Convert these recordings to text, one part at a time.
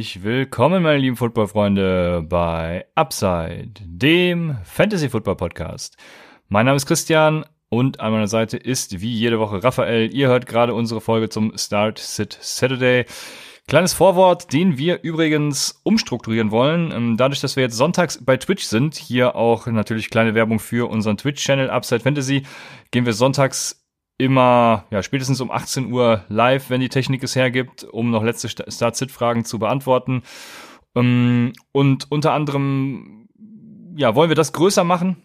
Herzlich willkommen, meine lieben Footballfreunde, bei Upside, dem Fantasy Football Podcast. Mein Name ist Christian und an meiner Seite ist wie jede Woche Raphael. Ihr hört gerade unsere Folge zum Start Sit Saturday. Kleines Vorwort, den wir übrigens umstrukturieren wollen. Ähm, dadurch, dass wir jetzt sonntags bei Twitch sind, hier auch natürlich kleine Werbung für unseren Twitch-Channel Upside Fantasy, gehen wir sonntags immer, ja, spätestens um 18 Uhr live, wenn die Technik es hergibt, um noch letzte Start-Sit-Fragen zu beantworten. Ähm, und unter anderem, ja, wollen wir das größer machen,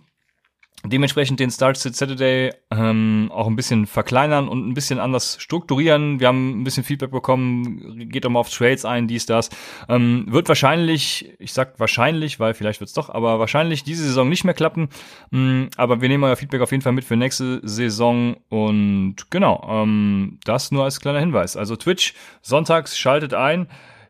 dementsprechend den Start Saturday ähm, auch ein bisschen verkleinern und ein bisschen anders strukturieren. Wir haben ein bisschen Feedback bekommen, geht doch mal auf Trades ein, dies, das. Ähm, wird wahrscheinlich, ich sag wahrscheinlich, weil vielleicht wird's doch, aber wahrscheinlich diese Saison nicht mehr klappen. Ähm, aber wir nehmen euer Feedback auf jeden Fall mit für nächste Saison und genau, ähm, das nur als kleiner Hinweis. Also Twitch, sonntags schaltet ein.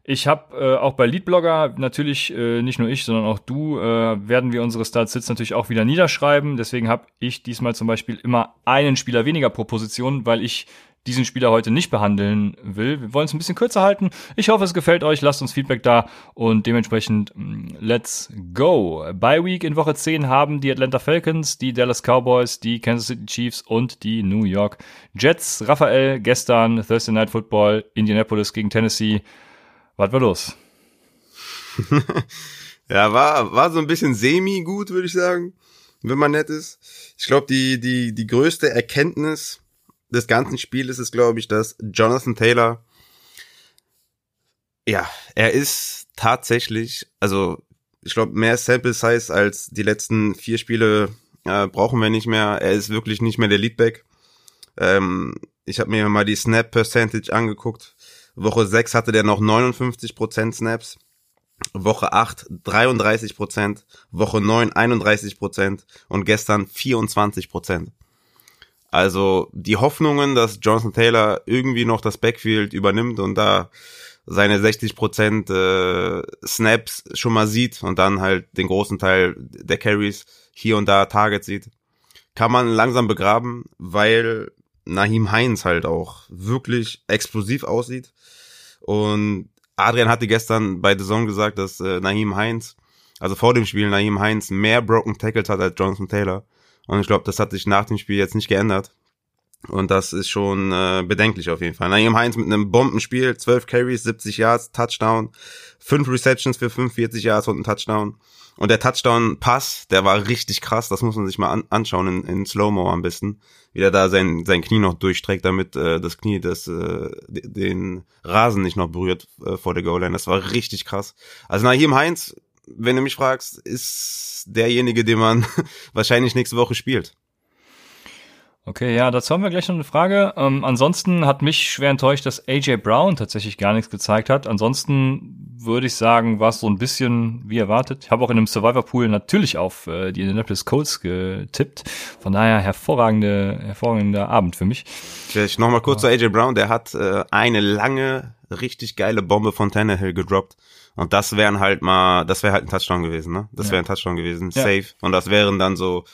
Ich habe äh, auch bei Leadblogger, natürlich äh, nicht nur ich, sondern auch du, äh, werden wir unsere Start-Sits natürlich auch wieder niederschreiben. Deswegen habe ich diesmal zum Beispiel immer einen Spieler weniger pro Position, weil ich diesen Spieler heute nicht behandeln will. Wir wollen es ein bisschen kürzer halten. Ich hoffe, es gefällt euch. Lasst uns Feedback da und dementsprechend mm, let's go. By Week in Woche 10 haben die Atlanta Falcons, die Dallas Cowboys, die Kansas City Chiefs und die New York Jets. Raphael gestern Thursday Night Football Indianapolis gegen Tennessee. Was war los? ja, war, war so ein bisschen semi-gut, würde ich sagen, wenn man nett ist. Ich glaube, die, die, die größte Erkenntnis des ganzen Spiels ist, glaube ich, dass Jonathan Taylor, ja, er ist tatsächlich, also ich glaube, mehr Sample Size als die letzten vier Spiele äh, brauchen wir nicht mehr. Er ist wirklich nicht mehr der Leadback. Ähm, ich habe mir mal die Snap Percentage angeguckt Woche 6 hatte der noch 59% Snaps. Woche 8 33%, Woche 9 31% und gestern 24%. Also die Hoffnungen, dass Jonathan Taylor irgendwie noch das Backfield übernimmt und da seine 60% äh, Snaps schon mal sieht und dann halt den großen Teil der Carries hier und da Target sieht, kann man langsam begraben, weil Nahim Heinz halt auch wirklich explosiv aussieht. Und Adrian hatte gestern bei The Zone gesagt, dass äh, Naheem Heinz, also vor dem Spiel Naheem Heinz mehr Broken Tackles hat als Jonathan Taylor. Und ich glaube, das hat sich nach dem Spiel jetzt nicht geändert. Und das ist schon äh, bedenklich auf jeden Fall. Naheem Heinz mit einem Bombenspiel, 12 Carries, 70 Yards, Touchdown, 5 Receptions für 45 Yards und ein Touchdown. Und der Touchdown-Pass, der war richtig krass, das muss man sich mal an anschauen in, in Slow-Mo am besten. Wie er da sein, sein Knie noch durchträgt, damit äh, das Knie das, äh, den Rasen nicht noch berührt äh, vor der Goal-Line. Das war richtig krass. Also Nahim Heinz, wenn du mich fragst, ist derjenige, den man wahrscheinlich nächste Woche spielt. Okay, ja, dazu haben wir gleich noch eine Frage. Ähm, ansonsten hat mich schwer enttäuscht, dass AJ Brown tatsächlich gar nichts gezeigt hat. Ansonsten würde ich sagen, war es so ein bisschen wie erwartet. Ich habe auch in einem Survivor Pool natürlich auf äh, die Indianapolis Colts getippt. Von daher hervorragende, hervorragender Abend für mich. Vielleicht noch mal kurz zu AJ Brown. Der hat äh, eine lange, richtig geile Bombe von Tannehill gedroppt. Und das wären halt mal, das wäre halt ein Touchdown gewesen, ne? Das ja. wäre ein Touchdown gewesen, ja. safe. Und das wären dann so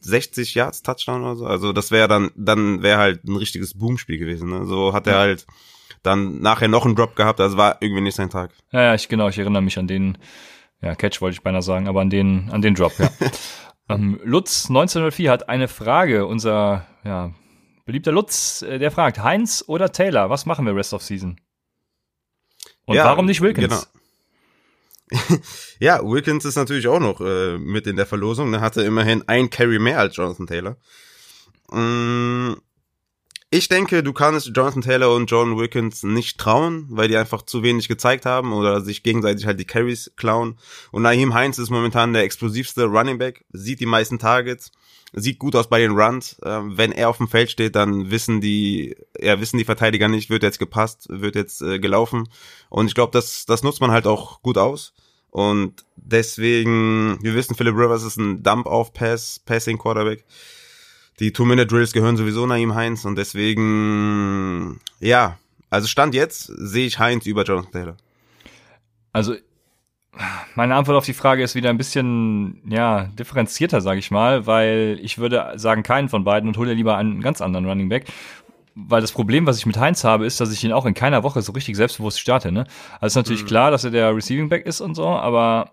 60 Yards Touchdown oder so. Also das wäre dann, dann wäre halt ein richtiges Boomspiel gewesen. Ne? So hat er halt dann nachher noch einen Drop gehabt. Also war irgendwie nicht sein Tag. Ja, ja, ich genau, ich erinnere mich an den, ja, Catch wollte ich beinahe sagen, aber an den, an den Drop, ja. ähm, Lutz 1904 hat eine Frage. Unser, ja, beliebter Lutz, äh, der fragt, Heinz oder Taylor, was machen wir Rest of Season? Und ja, warum nicht Wilkins? Genau. ja, Wilkins ist natürlich auch noch äh, mit in der Verlosung. Er hatte immerhin ein Carry mehr als Jonathan Taylor. Mm, ich denke, du kannst Jonathan Taylor und John Wilkins nicht trauen, weil die einfach zu wenig gezeigt haben oder sich gegenseitig halt die Carries klauen. Und Naheem Heinz ist momentan der explosivste Running Back, sieht die meisten Targets, sieht gut aus bei den Runs. Ähm, wenn er auf dem Feld steht, dann wissen die, ja, wissen die Verteidiger nicht, wird jetzt gepasst, wird jetzt äh, gelaufen. Und ich glaube, das, das nutzt man halt auch gut aus. Und deswegen, wir wissen, Philip Rivers ist ein Dump-Off-Pass, Passing-Quarterback. Die Two-Minute-Drills gehören sowieso nach ihm, Heinz. Und deswegen, ja, also Stand jetzt sehe ich Heinz über Jonathan Taylor. Also meine Antwort auf die Frage ist wieder ein bisschen ja differenzierter, sage ich mal, weil ich würde sagen keinen von beiden und hole lieber einen ganz anderen Running Back. Weil das Problem, was ich mit Heinz habe, ist, dass ich ihn auch in keiner Woche so richtig selbstbewusst starte. Ne? Also ist natürlich mhm. klar, dass er der Receiving Back ist und so, aber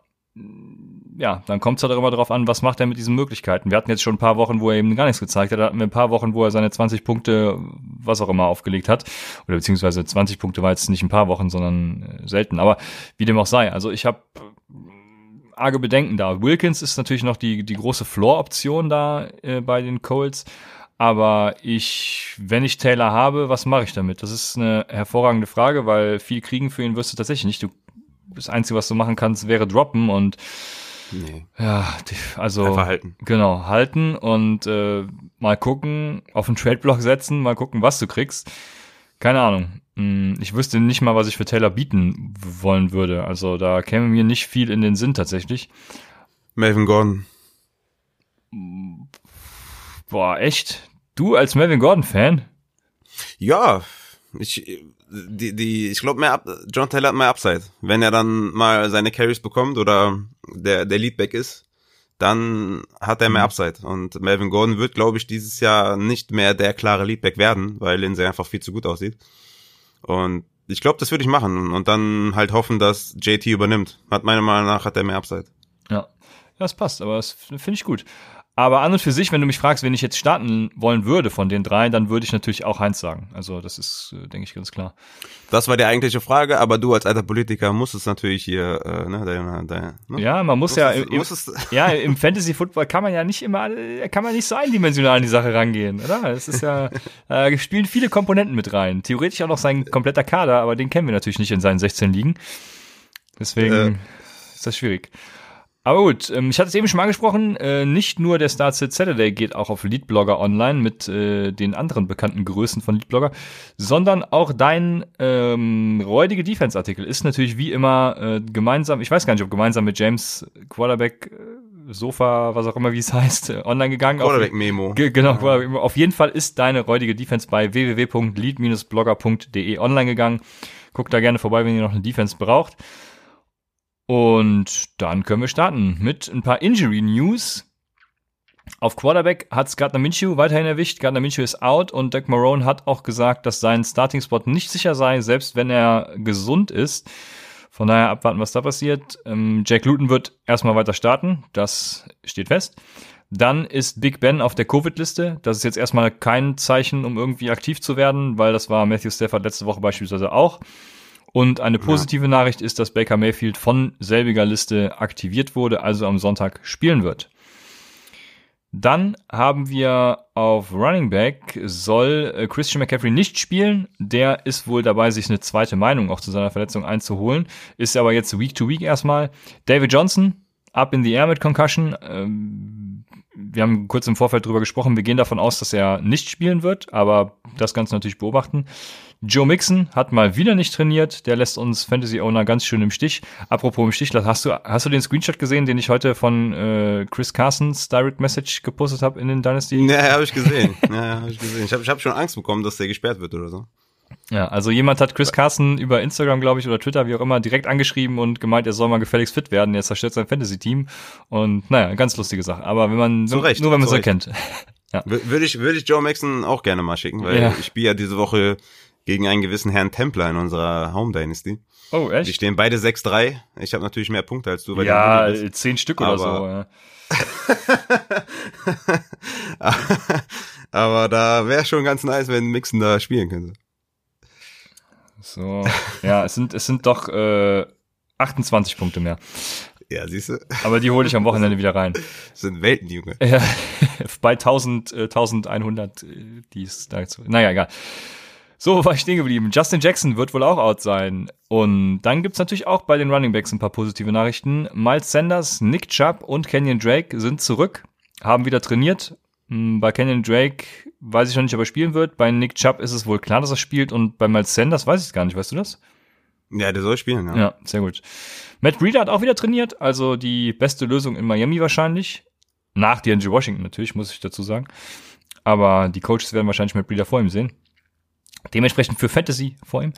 ja, dann kommt es halt immer darauf an, was macht er mit diesen Möglichkeiten. Wir hatten jetzt schon ein paar Wochen, wo er eben gar nichts gezeigt hat. Da hatten wir ein paar Wochen, wo er seine 20 Punkte, was auch immer, aufgelegt hat. Oder beziehungsweise 20 Punkte war jetzt nicht ein paar Wochen, sondern äh, selten. Aber wie dem auch sei. Also ich habe arge Bedenken da. Wilkins ist natürlich noch die, die große Floor-Option da äh, bei den Colts. Aber ich, wenn ich Taylor habe, was mache ich damit? Das ist eine hervorragende Frage, weil viel kriegen für ihn wirst du tatsächlich nicht. Du, das Einzige, was du machen kannst, wäre droppen und Nee. Ja, also Einfach halten. Genau, halten und äh, mal gucken, auf den Trade-Block setzen, mal gucken, was du kriegst. Keine Ahnung. Hm, ich wüsste nicht mal, was ich für Taylor bieten wollen würde. Also da käme mir nicht viel in den Sinn tatsächlich. Melvin Gordon. Boah, echt? Du als Melvin Gordon-Fan? Ja, ich, die, die, ich glaube, mehr John Taylor hat mehr Upside. Wenn er dann mal seine Carries bekommt oder der, der Leadback ist, dann hat er mehr mhm. Upside. Und Melvin Gordon wird, glaube ich, dieses Jahr nicht mehr der klare Leadback werden, weil Lindsay einfach viel zu gut aussieht. Und ich glaube, das würde ich machen und dann halt hoffen, dass JT übernimmt. Hat meiner Meinung nach hat er mehr Upside. Ja, das passt, aber das finde ich gut. Aber an und für sich, wenn du mich fragst, wen ich jetzt starten wollen würde von den drei, dann würde ich natürlich auch Heinz sagen. Also das ist, äh, denke ich, ganz klar. Das war die eigentliche Frage, aber du als alter Politiker musst es natürlich hier, äh, ne, dein, dein, ne? Ja, man muss ja, im, ja, im Fantasy Football kann man ja nicht immer, kann man nicht so eindimensional an die Sache rangehen, oder? Es ist ja, äh, spielen viele Komponenten mit rein. Theoretisch auch noch sein kompletter Kader, aber den kennen wir natürlich nicht in seinen 16 Ligen. Deswegen äh. ist das schwierig. Aber gut, ähm, ich hatte es eben schon mal angesprochen, äh, nicht nur der Start Sit Saturday geht auch auf Leadblogger online mit äh, den anderen bekannten Größen von Leadblogger, sondern auch dein ähm, räudige Defense-Artikel ist natürlich wie immer äh, gemeinsam, ich weiß gar nicht, ob gemeinsam mit James Quarterback äh, Sofa, was auch immer wie es heißt, äh, online gegangen. Quarterback Memo. Genau, Quarterback Auf jeden Fall ist deine räudige Defense bei www.lead-blogger.de online gegangen. Guckt da gerne vorbei, wenn ihr noch eine Defense braucht. Und dann können wir starten mit ein paar Injury News. Auf Quarterback hat es Gardner Minshew weiterhin erwischt. Gardner Minshew ist out und Doug Marone hat auch gesagt, dass sein Starting-Spot nicht sicher sei, selbst wenn er gesund ist. Von daher abwarten, was da passiert. Ähm, Jack Luton wird erstmal weiter starten. Das steht fest. Dann ist Big Ben auf der Covid-Liste. Das ist jetzt erstmal kein Zeichen, um irgendwie aktiv zu werden, weil das war Matthew Stafford letzte Woche beispielsweise auch. Und eine positive ja. Nachricht ist, dass Baker Mayfield von selbiger Liste aktiviert wurde, also am Sonntag spielen wird. Dann haben wir auf Running Back soll äh, Christian McCaffrey nicht spielen. Der ist wohl dabei, sich eine zweite Meinung auch zu seiner Verletzung einzuholen. Ist aber jetzt Week to Week erstmal. David Johnson up in the air mit Concussion. Ähm, wir haben kurz im Vorfeld drüber gesprochen. Wir gehen davon aus, dass er nicht spielen wird, aber das Ganze natürlich beobachten. Joe Mixon hat mal wieder nicht trainiert. Der lässt uns Fantasy Owner ganz schön im Stich. Apropos im Stich, hast du, hast du den Screenshot gesehen, den ich heute von äh, Chris Carsons Direct Message gepostet habe in den Dynasty? Ja, habe ich gesehen. ja, habe ich gesehen. Ich habe ich hab schon Angst bekommen, dass der gesperrt wird oder so. Ja, also jemand hat Chris Carson über Instagram, glaube ich, oder Twitter, wie auch immer, direkt angeschrieben und gemeint, er soll mal gefälligst fit werden. Er zerstört sein Fantasy-Team. Und naja, ganz lustige Sache. Aber wenn man, nur, Recht, nur wenn man es erkennt. ja. Würde ich, würde ich Joe Maxon auch gerne mal schicken, weil ja. ich spiele ja diese Woche gegen einen gewissen Herrn Templer in unserer Home Dynasty. Oh, echt? Die stehen beide 6-3. Ich habe natürlich mehr Punkte als du. Weil ja, du zehn Stück oder so. Ja. aber da wäre schon ganz nice, wenn Mixen da spielen könnte. So, ja, es sind, es sind doch äh, 28 Punkte mehr. Ja, siehst du. Aber die hole ich am Wochenende wieder rein. Das sind Welten, Junge. Ja, bei 1000, äh, 1100, äh, die ist dazu. Naja, egal. So, war ich stehen geblieben. Justin Jackson wird wohl auch out sein. Und dann gibt's natürlich auch bei den Running Backs ein paar positive Nachrichten. Miles Sanders, Nick Chubb und Kenyon Drake sind zurück, haben wieder trainiert. Hm, bei Kenyon Drake weiß ich noch nicht, ob er spielen wird. Bei Nick Chubb ist es wohl klar, dass er spielt. Und bei Miles Sanders weiß ich es gar nicht. Weißt du das? Ja, der soll spielen, ja. Ja, sehr gut. Matt Breeder hat auch wieder trainiert, also die beste Lösung in Miami wahrscheinlich. Nach DNG Washington natürlich, muss ich dazu sagen. Aber die Coaches werden wahrscheinlich Matt Breeder vor ihm sehen. Dementsprechend für Fantasy vor ihm.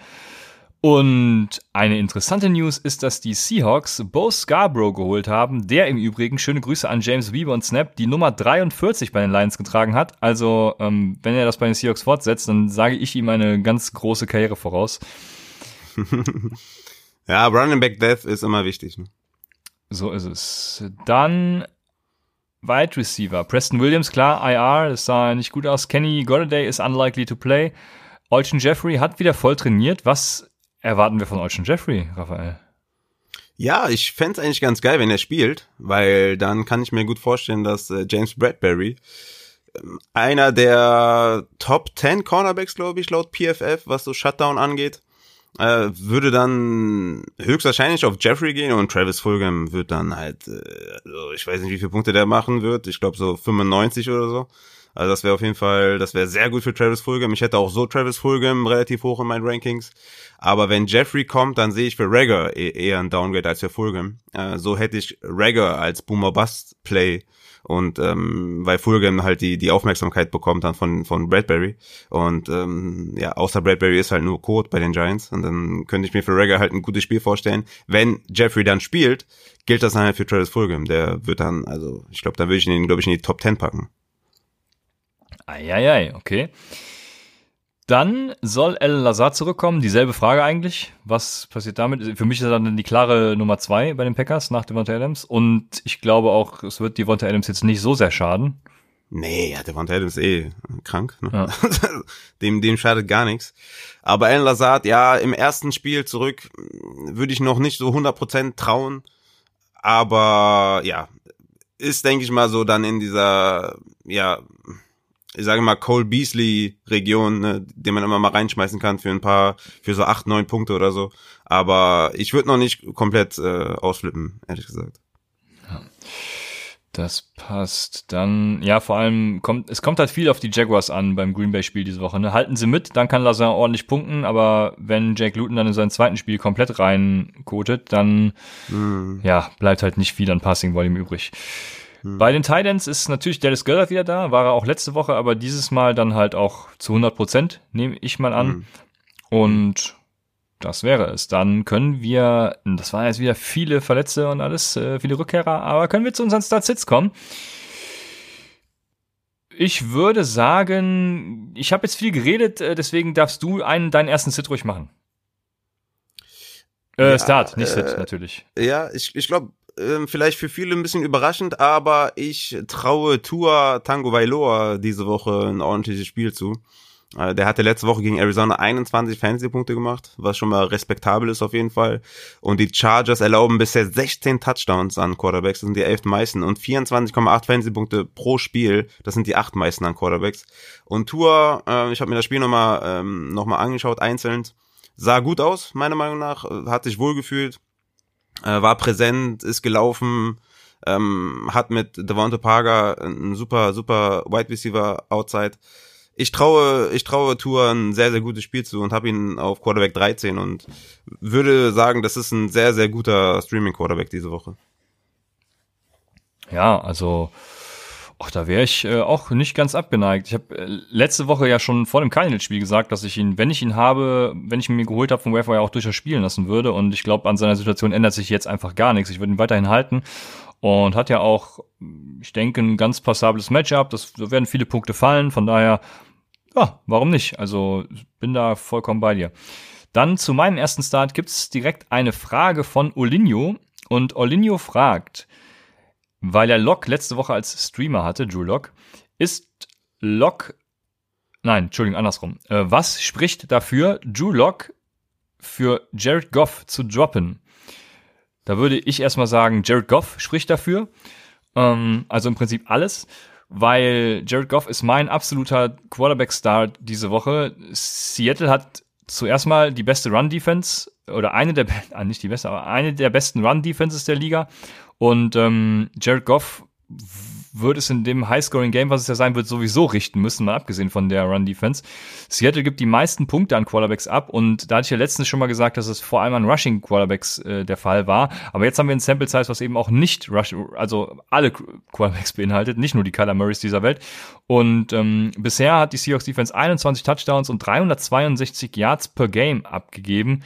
Und eine interessante News ist, dass die Seahawks Bo Scarborough geholt haben, der im Übrigen, schöne Grüße an James Weaver und Snap, die Nummer 43 bei den Lions getragen hat. Also, ähm, wenn er das bei den Seahawks fortsetzt, dann sage ich ihm eine ganz große Karriere voraus. ja, Running Back Death ist immer wichtig. Ne? So ist es. Dann Wide Receiver. Preston Williams, klar, IR, das sah nicht gut aus. Kenny Golladay ist unlikely to play. Olchen Jeffrey hat wieder voll trainiert. Was erwarten wir von Olchen Jeffrey, Raphael? Ja, ich fände eigentlich ganz geil, wenn er spielt, weil dann kann ich mir gut vorstellen, dass äh, James Bradbury ähm, einer der Top 10 Cornerbacks, glaube ich, laut PFF, was so Shutdown angeht, äh, würde dann höchstwahrscheinlich auf Jeffrey gehen und Travis Fulgham wird dann halt, äh, also ich weiß nicht, wie viele Punkte der machen wird, ich glaube so 95 oder so. Also das wäre auf jeden Fall, das wäre sehr gut für Travis Fulgham. Ich hätte auch so Travis Fulgham relativ hoch in meinen Rankings. Aber wenn Jeffrey kommt, dann sehe ich für Ragger e eher ein Downgrade als für Fulgham. Äh, so hätte ich Ragger als Boomer Bust Play und ähm, weil Fulgham halt die die Aufmerksamkeit bekommt dann von von Bradbury und ähm, ja außer Bradbury ist halt nur Code bei den Giants und dann könnte ich mir für Ragger halt ein gutes Spiel vorstellen. Wenn Jeffrey dann spielt, gilt das dann halt für Travis Fulgham. Der wird dann also ich glaube, dann würde ich ihn glaube ich in die Top 10 packen. Eieiei, okay. Dann soll El Lazar zurückkommen. Dieselbe Frage eigentlich. Was passiert damit? Für mich ist er dann die klare Nummer zwei bei den Packers nach Devonta Adams. Und ich glaube auch, es wird Devonta Adams jetzt nicht so sehr schaden. Nee, ja, Devonta Adams eh krank. Ne? Ja. dem, dem schadet gar nichts. Aber El Lazard, ja, im ersten Spiel zurück würde ich noch nicht so 100% trauen. Aber ja, ist, denke ich mal, so dann in dieser, ja, ich sage mal, Cole Beasley-Region, ne, den man immer mal reinschmeißen kann für ein paar, für so acht, neun Punkte oder so. Aber ich würde noch nicht komplett äh, ausflippen, ehrlich gesagt. Ja. Das passt. Dann, ja, vor allem kommt, es kommt halt viel auf die Jaguars an beim Green Bay-Spiel diese Woche. Ne? Halten sie mit, dann kann Lazar ordentlich punkten, aber wenn Jack Luton dann in sein zweiten Spiel komplett reinkotet, dann, mhm. ja, bleibt halt nicht viel an Passing Volume übrig. Hm. Bei den Titans ist natürlich Dallas Goddard wieder da, war er auch letzte Woche, aber dieses Mal dann halt auch zu 100 Prozent, nehme ich mal an. Hm. Und das wäre es. Dann können wir, das waren jetzt wieder viele Verletzte und alles, äh, viele Rückkehrer, aber können wir zu unseren Start-Sits kommen? Ich würde sagen, ich habe jetzt viel geredet, äh, deswegen darfst du einen deinen ersten Sit ruhig machen. Äh, ja, Start, nicht Sit, äh, natürlich. Ja, ich, ich glaube, ähm, vielleicht für viele ein bisschen überraschend, aber ich traue Tua Tango Vailoa diese Woche ein ordentliches Spiel zu. Äh, der hatte letzte Woche gegen Arizona 21 Fantasy-Punkte gemacht, was schon mal respektabel ist auf jeden Fall. Und die Chargers erlauben bisher 16 Touchdowns an Quarterbacks, das sind die elf meisten. Und 24,8 Fantasy-Punkte pro Spiel, das sind die acht meisten an Quarterbacks. Und Tua, äh, ich habe mir das Spiel nochmal ähm, noch angeschaut, einzeln, sah gut aus, meiner Meinung nach, hat sich wohlgefühlt äh, war präsent, ist gelaufen, ähm, hat mit Devonta Parker einen super, super Wide Receiver outside. Ich traue, ich traue Tour ein sehr, sehr gutes Spiel zu und habe ihn auf Quarterback 13 und würde sagen, das ist ein sehr, sehr guter Streaming Quarterback diese Woche. Ja, also Ach, da wäre ich äh, auch nicht ganz abgeneigt. Ich habe äh, letzte Woche ja schon vor dem Cardinals-Spiel gesagt, dass ich ihn, wenn ich ihn habe, wenn ich ihn mir geholt habe vom Waiver, auch durchaus spielen lassen würde. Und ich glaube, an seiner Situation ändert sich jetzt einfach gar nichts. Ich würde ihn weiterhin halten. Und hat ja auch, ich denke, ein ganz passables Matchup. Das da werden viele Punkte fallen. Von daher, ja, warum nicht? Also bin da vollkommen bei dir. Dann zu meinem ersten Start gibt's direkt eine Frage von Olinio. Und Olinio fragt, weil er Locke letzte Woche als Streamer hatte, Drew Locke, ist Locke, nein, Entschuldigung, andersrum. Äh, was spricht dafür, Drew Locke für Jared Goff zu droppen? Da würde ich erstmal sagen, Jared Goff spricht dafür. Ähm, also im Prinzip alles, weil Jared Goff ist mein absoluter Quarterback-Star diese Woche. Seattle hat zuerst mal die beste Run-Defense oder eine der, nicht die beste, aber eine der besten Run-Defenses der Liga und ähm, Jared Goff wird es in dem High-Scoring-Game, was es ja sein wird, sowieso richten müssen, mal abgesehen von der Run-Defense. Seattle gibt die meisten Punkte an Quarterbacks ab und da hatte ich ja letztens schon mal gesagt, dass es vor allem an Rushing-Quarterbacks äh, der Fall war. Aber jetzt haben wir ein Sample-Size, was eben auch nicht Rush, also alle Quarterbacks beinhaltet, nicht nur die Kyler Murrays dieser Welt. Und ähm, bisher hat die Seahawks-Defense 21 Touchdowns und 362 Yards per Game abgegeben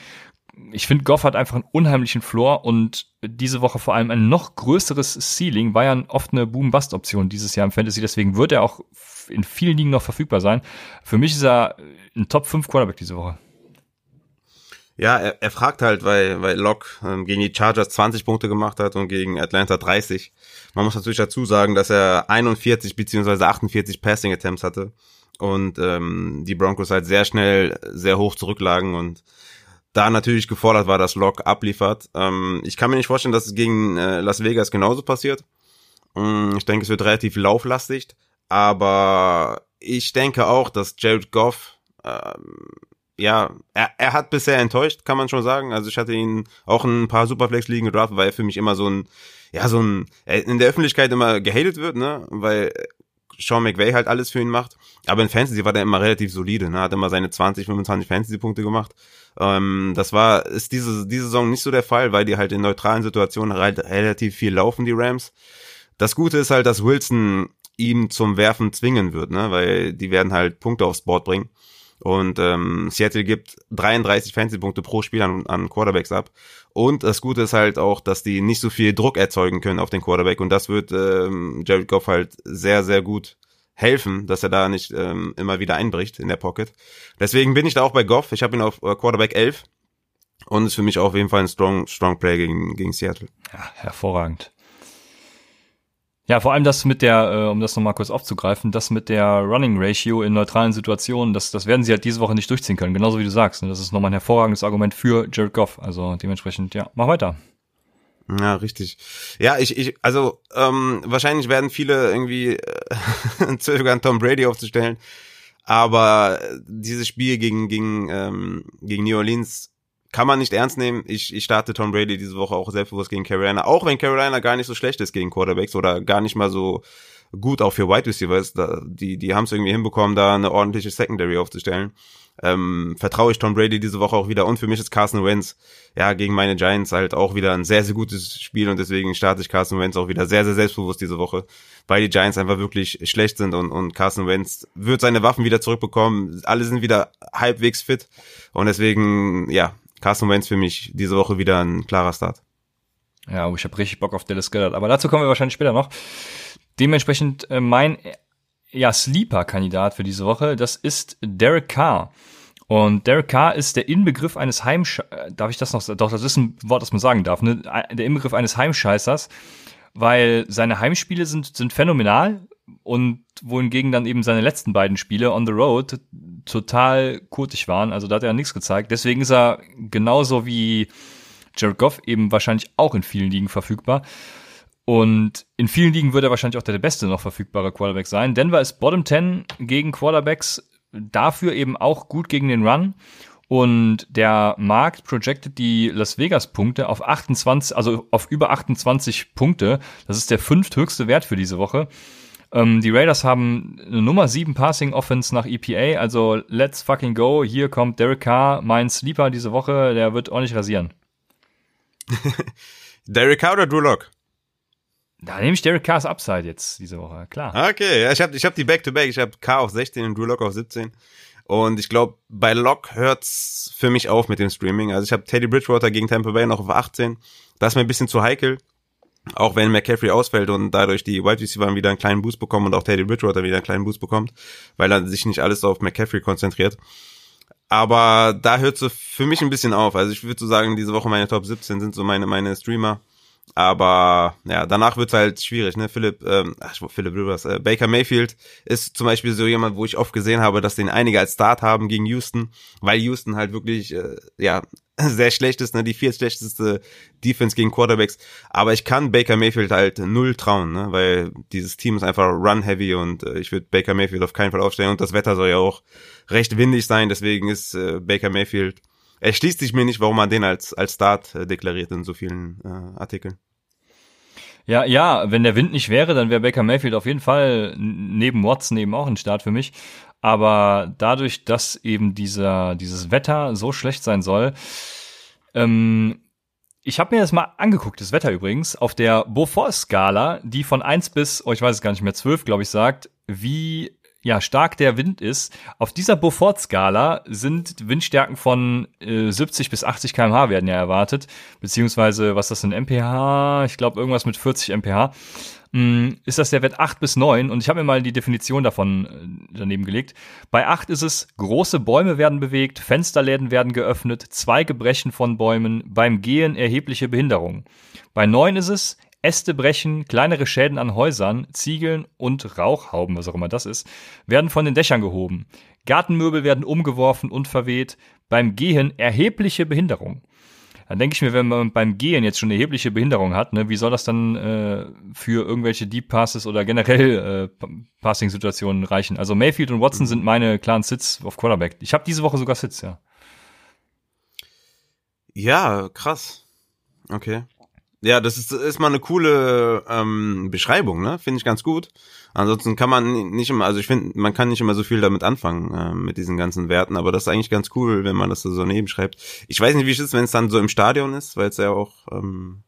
ich finde, Goff hat einfach einen unheimlichen Floor und diese Woche vor allem ein noch größeres Ceiling, war ja oft eine Boom-Bust-Option dieses Jahr im Fantasy, deswegen wird er auch in vielen Ligen noch verfügbar sein. Für mich ist er ein Top 5 Quarterback diese Woche. Ja, er, er fragt halt, weil, weil Locke ähm, gegen die Chargers 20 Punkte gemacht hat und gegen Atlanta 30. Man muss natürlich dazu sagen, dass er 41 beziehungsweise 48 Passing Attempts hatte und ähm, die Broncos halt sehr schnell sehr hoch zurücklagen und da natürlich gefordert war, dass Locke abliefert. Ähm, ich kann mir nicht vorstellen, dass es gegen äh, Las Vegas genauso passiert. Ähm, ich denke, es wird relativ lauflastig, aber ich denke auch, dass Jared Goff ähm, ja, er, er hat bisher enttäuscht, kann man schon sagen. Also ich hatte ihn auch ein paar Superflex-Ligen gedraftet, weil er für mich immer so ein, ja, so ein, in der Öffentlichkeit immer gehatet wird, ne, weil Sean McVay halt alles für ihn macht. Aber in Fantasy war der immer relativ solide, ne, hat immer seine 20, 25 Fantasy-Punkte gemacht. Ähm, das war, ist diese, diese Saison nicht so der Fall, weil die halt in neutralen Situationen halt relativ viel laufen, die Rams. Das Gute ist halt, dass Wilson ihm zum Werfen zwingen wird, ne, weil die werden halt Punkte aufs Board bringen. Und ähm, Seattle gibt 33 Fantasy-Punkte pro Spiel an, an Quarterbacks ab. Und das Gute ist halt auch, dass die nicht so viel Druck erzeugen können auf den Quarterback. Und das wird ähm, Jared Goff halt sehr, sehr gut helfen, dass er da nicht ähm, immer wieder einbricht in der Pocket. Deswegen bin ich da auch bei Goff. Ich habe ihn auf äh, Quarterback 11 und ist für mich auf jeden Fall ein strong, strong Play gegen, gegen Seattle. Ja, hervorragend. Ja, vor allem das mit der, äh, um das nochmal kurz aufzugreifen, das mit der Running Ratio in neutralen Situationen, das, das werden sie halt diese Woche nicht durchziehen können, genauso wie du sagst. Ne? Das ist nochmal ein hervorragendes Argument für Jared Goff. Also dementsprechend, ja, mach weiter. Ja, richtig. Ja, ich, ich, also ähm, wahrscheinlich werden viele irgendwie äh, zögern, Tom Brady aufzustellen. Aber dieses Spiel gegen, gegen, ähm, gegen New Orleans kann man nicht ernst nehmen. Ich, ich starte Tom Brady diese Woche auch selbstbewusst gegen Carolina. Auch wenn Carolina gar nicht so schlecht ist gegen Quarterbacks oder gar nicht mal so gut auch für Wide Receivers. Da, die die haben es irgendwie hinbekommen, da eine ordentliche Secondary aufzustellen ähm, vertraue ich Tom Brady diese Woche auch wieder. Und für mich ist Carson Wentz ja gegen meine Giants halt auch wieder ein sehr, sehr gutes Spiel und deswegen starte ich Carson Wentz auch wieder sehr, sehr selbstbewusst diese Woche, weil die Giants einfach wirklich schlecht sind und, und Carson Wentz wird seine Waffen wieder zurückbekommen. Alle sind wieder halbwegs fit und deswegen, ja, Carson Wentz für mich diese Woche wieder ein klarer Start. Ja, ich habe richtig Bock auf Dallas Gellert, aber dazu kommen wir wahrscheinlich später noch. Dementsprechend äh, mein ja, Sleeper-Kandidat für diese Woche, das ist Derek Carr. Und Derek Carr ist der Inbegriff eines Heimsch... Darf ich das noch... Doch, das ist ein Wort, das man sagen darf, ne? Der Inbegriff eines Heimscheißers, weil seine Heimspiele sind, sind phänomenal und wohingegen dann eben seine letzten beiden Spiele on the road total kurtig waren. Also da hat er nichts gezeigt. Deswegen ist er genauso wie Jared Goff eben wahrscheinlich auch in vielen Ligen verfügbar. Und in vielen Ligen wird er wahrscheinlich auch der beste noch verfügbare Quarterback sein. Denver ist Bottom 10 gegen Quarterbacks, dafür eben auch gut gegen den Run. Und der Markt projected die Las Vegas Punkte auf 28, also auf über 28 Punkte. Das ist der fünfthöchste Wert für diese Woche. Ähm, die Raiders haben eine Nummer 7 Passing Offense nach EPA, also let's fucking go. Hier kommt Derek Carr, mein Sleeper diese Woche, der wird ordentlich rasieren. Derek Carr oder Drew Lock? Da nehme ich Derek Carrs Upside jetzt diese Woche, klar. Okay, ja, ich habe ich hab die Back-to-Back. -back. Ich habe Carr auf 16 und Drew Lock auf 17. Und ich glaube, bei Lock hört's für mich auf mit dem Streaming. Also ich habe Teddy Bridgewater gegen Tampa Bay noch auf 18. Das ist mir ein bisschen zu heikel. Auch wenn McCaffrey ausfällt und dadurch die Wide Receiver wieder einen kleinen Boost bekommen und auch Teddy Bridgewater wieder einen kleinen Boost bekommt, weil er sich nicht alles auf McCaffrey konzentriert. Aber da hört so für mich ein bisschen auf. Also ich würde so sagen, diese Woche meine Top 17 sind so meine, meine Streamer. Aber ja, danach wird's halt schwierig, ne? Philipp, ähm, ach, Philipp Rivers, äh, Baker Mayfield ist zum Beispiel so jemand, wo ich oft gesehen habe, dass den einige als Start haben gegen Houston, weil Houston halt wirklich, äh, ja, sehr schlecht ist, ne? Die viertschlechteste Defense gegen Quarterbacks. Aber ich kann Baker Mayfield halt null trauen, ne? Weil dieses Team ist einfach run-heavy und äh, ich würde Baker Mayfield auf keinen Fall aufstellen und das Wetter soll ja auch recht windig sein, deswegen ist äh, Baker Mayfield er schließt sich mir nicht, warum man den als, als Start äh, deklariert in so vielen äh, Artikeln. Ja, ja, wenn der Wind nicht wäre, dann wäre Baker Mayfield auf jeden Fall neben Watson eben auch ein Start für mich. Aber dadurch, dass eben dieser, dieses Wetter so schlecht sein soll, ähm, ich habe mir das mal angeguckt, das Wetter übrigens, auf der Beaufort-Skala, die von eins bis, oh, ich weiß es gar nicht mehr, zwölf, glaube ich, sagt, wie ja, stark der Wind ist. Auf dieser Beaufort-Skala sind Windstärken von äh, 70 bis 80 kmh werden ja erwartet, beziehungsweise was ist das in mph? Ich glaube irgendwas mit 40 mph. Mm, ist das der Wert 8 bis 9 und ich habe mir mal die Definition davon äh, daneben gelegt. Bei 8 ist es, große Bäume werden bewegt, Fensterläden werden geöffnet, Zweige brechen von Bäumen, beim Gehen erhebliche Behinderung. Bei 9 ist es, Äste brechen, kleinere Schäden an Häusern, Ziegeln und Rauchhauben, was auch immer das ist, werden von den Dächern gehoben. Gartenmöbel werden umgeworfen und verweht. Beim Gehen erhebliche Behinderung. Dann denke ich mir, wenn man beim Gehen jetzt schon erhebliche Behinderung hat, ne, wie soll das dann äh, für irgendwelche Deep Passes oder generell äh, Passing-Situationen reichen? Also Mayfield und Watson sind meine klaren Sits auf Quarterback. Ich habe diese Woche sogar Sits, ja. Ja, krass. Okay. Ja, das ist, ist mal eine coole ähm, Beschreibung, ne? Finde ich ganz gut. Ansonsten kann man nicht immer, also ich finde, man kann nicht immer so viel damit anfangen, äh, mit diesen ganzen Werten, aber das ist eigentlich ganz cool, wenn man das so neben schreibt. Ich weiß nicht, wie es ist, wenn es dann so im Stadion ist, weil es ja auch, ähm,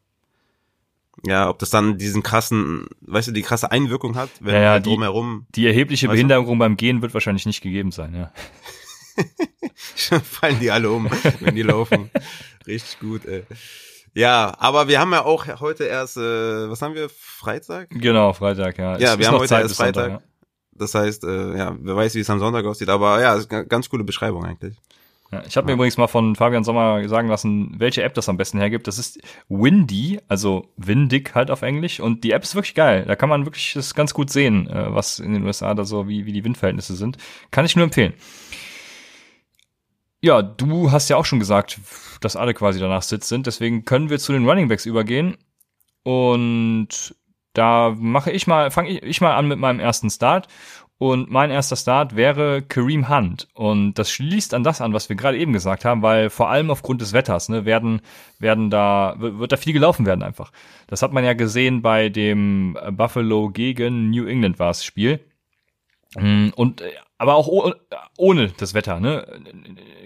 ja, ob das dann diesen krassen, weißt du, die krasse Einwirkung hat, wenn ja, ja, halt die, drumherum. Die erhebliche Behinderung beim Gehen wird wahrscheinlich nicht gegeben sein, ja. Fallen die alle um, wenn die laufen. Richtig gut, ey. Ja, aber wir haben ja auch heute erst, äh, was haben wir, Freitag? Genau, Freitag, ja. Ja, es wir haben heute Zeit erst Freitag. Sonntag, ja. Das heißt, äh, ja, wer weiß, wie es am Sonntag aussieht, aber ja, ist eine ganz coole Beschreibung eigentlich. Ja, ich habe mir übrigens mal von Fabian Sommer sagen lassen, welche App das am besten hergibt. Das ist Windy, also Windig halt auf Englisch. Und die App ist wirklich geil. Da kann man wirklich das ganz gut sehen, äh, was in den USA da so, wie, wie die Windverhältnisse sind. Kann ich nur empfehlen. Ja, du hast ja auch schon gesagt, dass alle quasi danach Sitz sind. Deswegen können wir zu den Running Backs übergehen. Und da mache ich mal, fange ich, ich mal an mit meinem ersten Start. Und mein erster Start wäre Kareem Hunt. Und das schließt an das an, was wir gerade eben gesagt haben, weil vor allem aufgrund des Wetters, ne, werden, werden da, wird da viel gelaufen werden einfach. Das hat man ja gesehen bei dem Buffalo gegen New England war es Spiel. Mm, und aber auch ohne das Wetter, ne?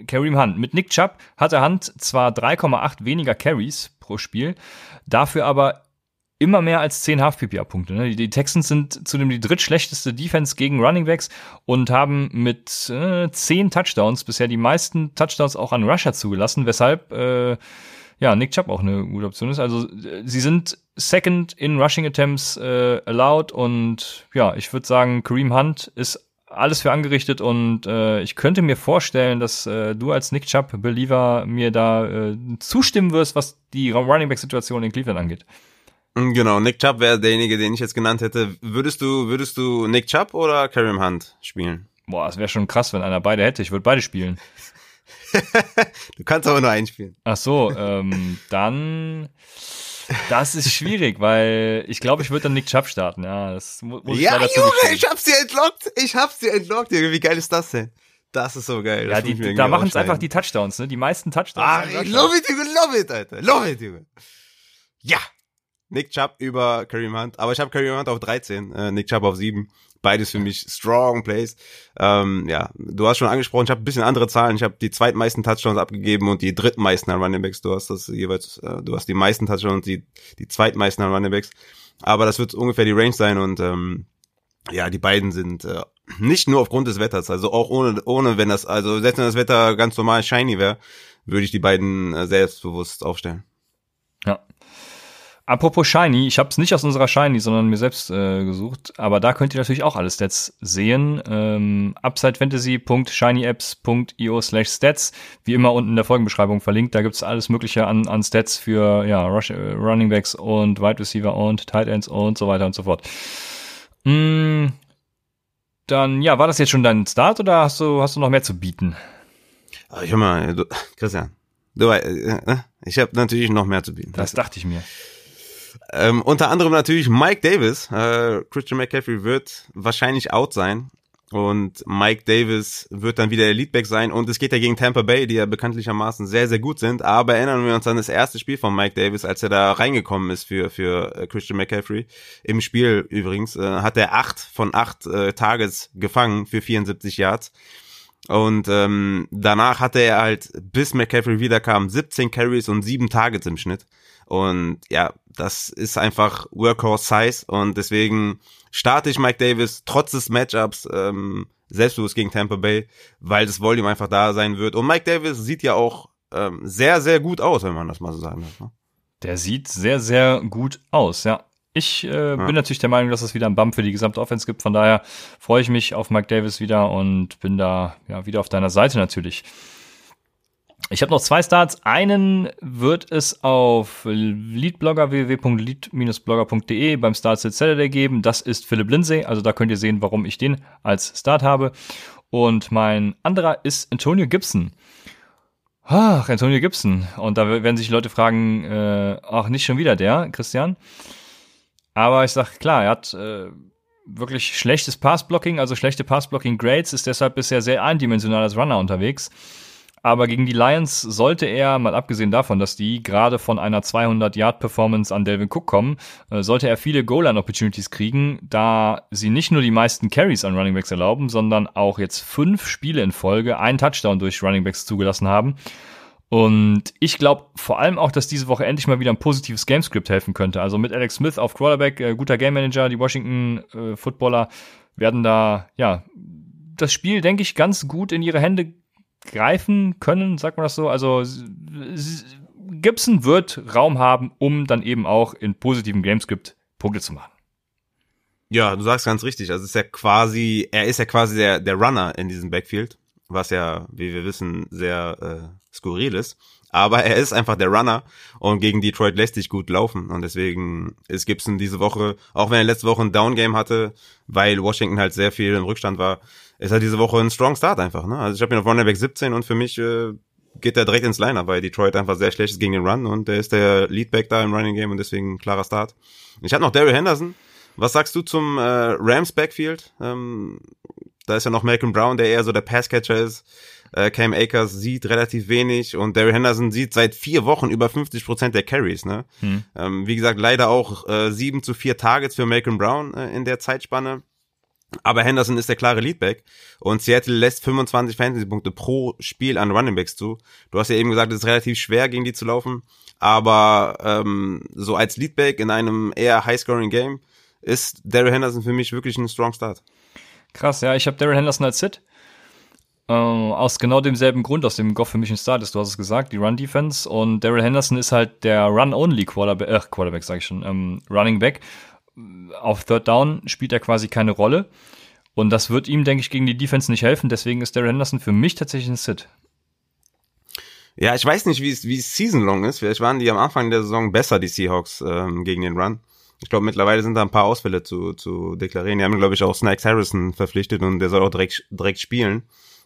Kareem Hunt. Mit Nick Chubb hatte Hunt zwar 3,8 weniger Carries pro Spiel, dafür aber immer mehr als 10 Half-PPA-Punkte. Ne? Die Texans sind zudem die drittschlechteste Defense gegen Running Backs und haben mit äh, 10 Touchdowns bisher die meisten Touchdowns auch an Rusher zugelassen, weshalb äh, ja, Nick Chubb auch eine gute Option ist. Also sie sind second in Rushing Attempts äh, allowed und ja, ich würde sagen, Kareem Hunt ist alles für angerichtet und äh, ich könnte mir vorstellen, dass äh, du als Nick Chubb-Believer mir da äh, zustimmen wirst, was die Running Back-Situation in Cleveland angeht. Mm, genau, Nick Chubb wäre derjenige, den ich jetzt genannt hätte. Würdest du, würdest du Nick Chubb oder Kareem Hunt spielen? Boah, es wäre schon krass, wenn einer beide hätte. Ich würde beide spielen. du kannst aber nur einen spielen. Ach so, ähm, dann das ist schwierig, weil ich glaube, ich würde dann Nick Chubb starten. Ja, das muss ich Ja, Junge, ich hab's dir entlockt. Ich hab's dir entlockt. Wie geil ist das denn? Das ist so geil. Ja, die, da machen es einfach die Touchdowns, ne? Die meisten Touchdowns. Ah, love it, Junge, love it, Alter. Love it, Junge. Ja. Nick Chubb über Kareem Hunt. Aber ich habe Kareem Hunt auf 13, äh, Nick Chubb auf 7. Beides für mich strong Plays. Ähm, ja, du hast schon angesprochen, ich habe ein bisschen andere Zahlen. Ich habe die zweitmeisten Touchdowns abgegeben und die drittmeisten an Running Backs. Du hast das jeweils, äh, du hast die meisten Touchdowns und die, die zweitmeisten an Running Backs. Aber das wird ungefähr die Range sein und ähm, ja, die beiden sind äh, nicht nur aufgrund des Wetters, also auch ohne, ohne wenn das, also selbst wenn das Wetter ganz normal shiny wäre, würde ich die beiden äh, selbstbewusst aufstellen. Apropos Shiny, ich habe es nicht aus unserer Shiny, sondern mir selbst äh, gesucht, aber da könnt ihr natürlich auch alle Stats sehen. Ähm, UpsideFantasy.shinyapps.io slash Stats, wie immer unten in der Folgenbeschreibung verlinkt. Da gibt's alles mögliche an, an Stats für ja, Rush, äh, Running Backs und Wide Receiver und Tight Ends und so weiter und so fort. Mm, dann, ja, war das jetzt schon dein Start oder hast du, hast du noch mehr zu bieten? Ich hör mal, du, Christian, du, äh, äh ich habe natürlich noch mehr zu bieten. Das dachte ich mir. Ähm, unter anderem natürlich Mike Davis. Äh, Christian McCaffrey wird wahrscheinlich out sein. und Mike Davis wird dann wieder der Leadback sein und es geht ja gegen Tampa Bay, die ja bekanntlichermaßen sehr, sehr gut sind, aber erinnern wir uns an das erste Spiel von Mike Davis, als er da reingekommen ist für, für äh, Christian McCaffrey. Im Spiel übrigens äh, hat er acht von acht äh, Tages gefangen für 74 Yards. Und ähm, danach hatte er halt, bis McCaffrey wiederkam, 17 Carries und 7 Targets im Schnitt. Und ja, das ist einfach Workhorse Size und deswegen starte ich Mike Davis trotz des Matchups ähm, selbstbewusst gegen Tampa Bay, weil das Volume einfach da sein wird. Und Mike Davis sieht ja auch ähm, sehr, sehr gut aus, wenn man das mal so sagen darf. Ne? Der sieht sehr, sehr gut aus, ja. Ich äh, ja. bin natürlich der Meinung, dass es wieder einen Bump für die gesamte Offense gibt. Von daher freue ich mich auf Mike Davis wieder und bin da ja wieder auf deiner Seite natürlich. Ich habe noch zwei Starts. Einen wird es auf Leadblogger www.lead-blogger.de beim Start Saturday geben. Das ist Philipp Lindsay. Also da könnt ihr sehen, warum ich den als Start habe. Und mein anderer ist Antonio Gibson. Ach, Antonio Gibson. Und da werden sich Leute fragen, äh, ach, nicht schon wieder der, Christian. Aber ich sag klar, er hat äh, wirklich schlechtes Passblocking, also schlechte Passblocking-Grades, ist deshalb bisher sehr eindimensional als Runner unterwegs. Aber gegen die Lions sollte er, mal abgesehen davon, dass die gerade von einer 200-Yard-Performance an Delvin Cook kommen, äh, sollte er viele Goal-Line-Opportunities kriegen, da sie nicht nur die meisten Carries an Running Backs erlauben, sondern auch jetzt fünf Spiele in Folge einen Touchdown durch Running Backs zugelassen haben. Und ich glaube vor allem auch, dass diese Woche endlich mal wieder ein positives Gamescript helfen könnte. Also mit Alex Smith auf Quarterback, äh, guter Game Manager, die Washington äh, Footballer werden da, ja, das Spiel, denke ich, ganz gut in ihre Hände greifen können, sagt man das so. Also Gibson wird Raum haben, um dann eben auch in positiven Gamescript Punkte zu machen. Ja, du sagst ganz richtig. Also ist ja quasi, er ist ja quasi der, der Runner in diesem Backfield, was ja, wie wir wissen, sehr äh, skurril ist. Aber er ist einfach der Runner und gegen Detroit lässt sich gut laufen. Und deswegen ist Gibson diese Woche, auch wenn er letzte Woche ein Down-Game hatte, weil Washington halt sehr viel im Rückstand war, ist halt diese Woche ein Strong Start einfach. Ne? Also ich habe ihn auf Running Back 17 und für mich äh, geht er direkt ins Liner, weil Detroit einfach sehr schlecht ist gegen den Run und der ist der Leadback da im Running Game und deswegen klarer Start. Ich habe noch Daryl Henderson. Was sagst du zum äh, Rams Backfield? Ähm, da ist ja noch Malcolm Brown, der eher so der Passcatcher ist. Äh, Cam Akers sieht relativ wenig und Daryl Henderson sieht seit vier Wochen über 50 Prozent der Carries. Ne? Hm. Ähm, wie gesagt, leider auch äh, sieben zu vier Targets für Malcolm Brown äh, in der Zeitspanne. Aber Henderson ist der klare Leadback und Seattle lässt 25 Fantasy-Punkte pro Spiel an Runningbacks zu. Du hast ja eben gesagt, es ist relativ schwer, gegen die zu laufen, aber ähm, so als Leadback in einem eher High-Scoring-Game ist Daryl Henderson für mich wirklich ein strong Start. Krass, ja, ich habe Daryl Henderson als Sit. Äh, aus genau demselben Grund, aus dem Goff für mich ein Start ist, du hast es gesagt, die Run-Defense und Daryl Henderson ist halt der Run-Only-Quarterback, äh, Quarterback sag ich schon, ähm, Running Back auf Third Down spielt er quasi keine Rolle. Und das wird ihm, denke ich, gegen die Defense nicht helfen. Deswegen ist Darren Henderson für mich tatsächlich ein Sit. Ja, ich weiß nicht, wie es, wie es Season Long ist. Vielleicht waren die am Anfang der Saison besser, die Seahawks, ähm, gegen den Run. Ich glaube, mittlerweile sind da ein paar Ausfälle zu, zu deklarieren. Die haben, glaube ich, auch Snacks Harrison verpflichtet und der soll auch direkt, direkt spielen.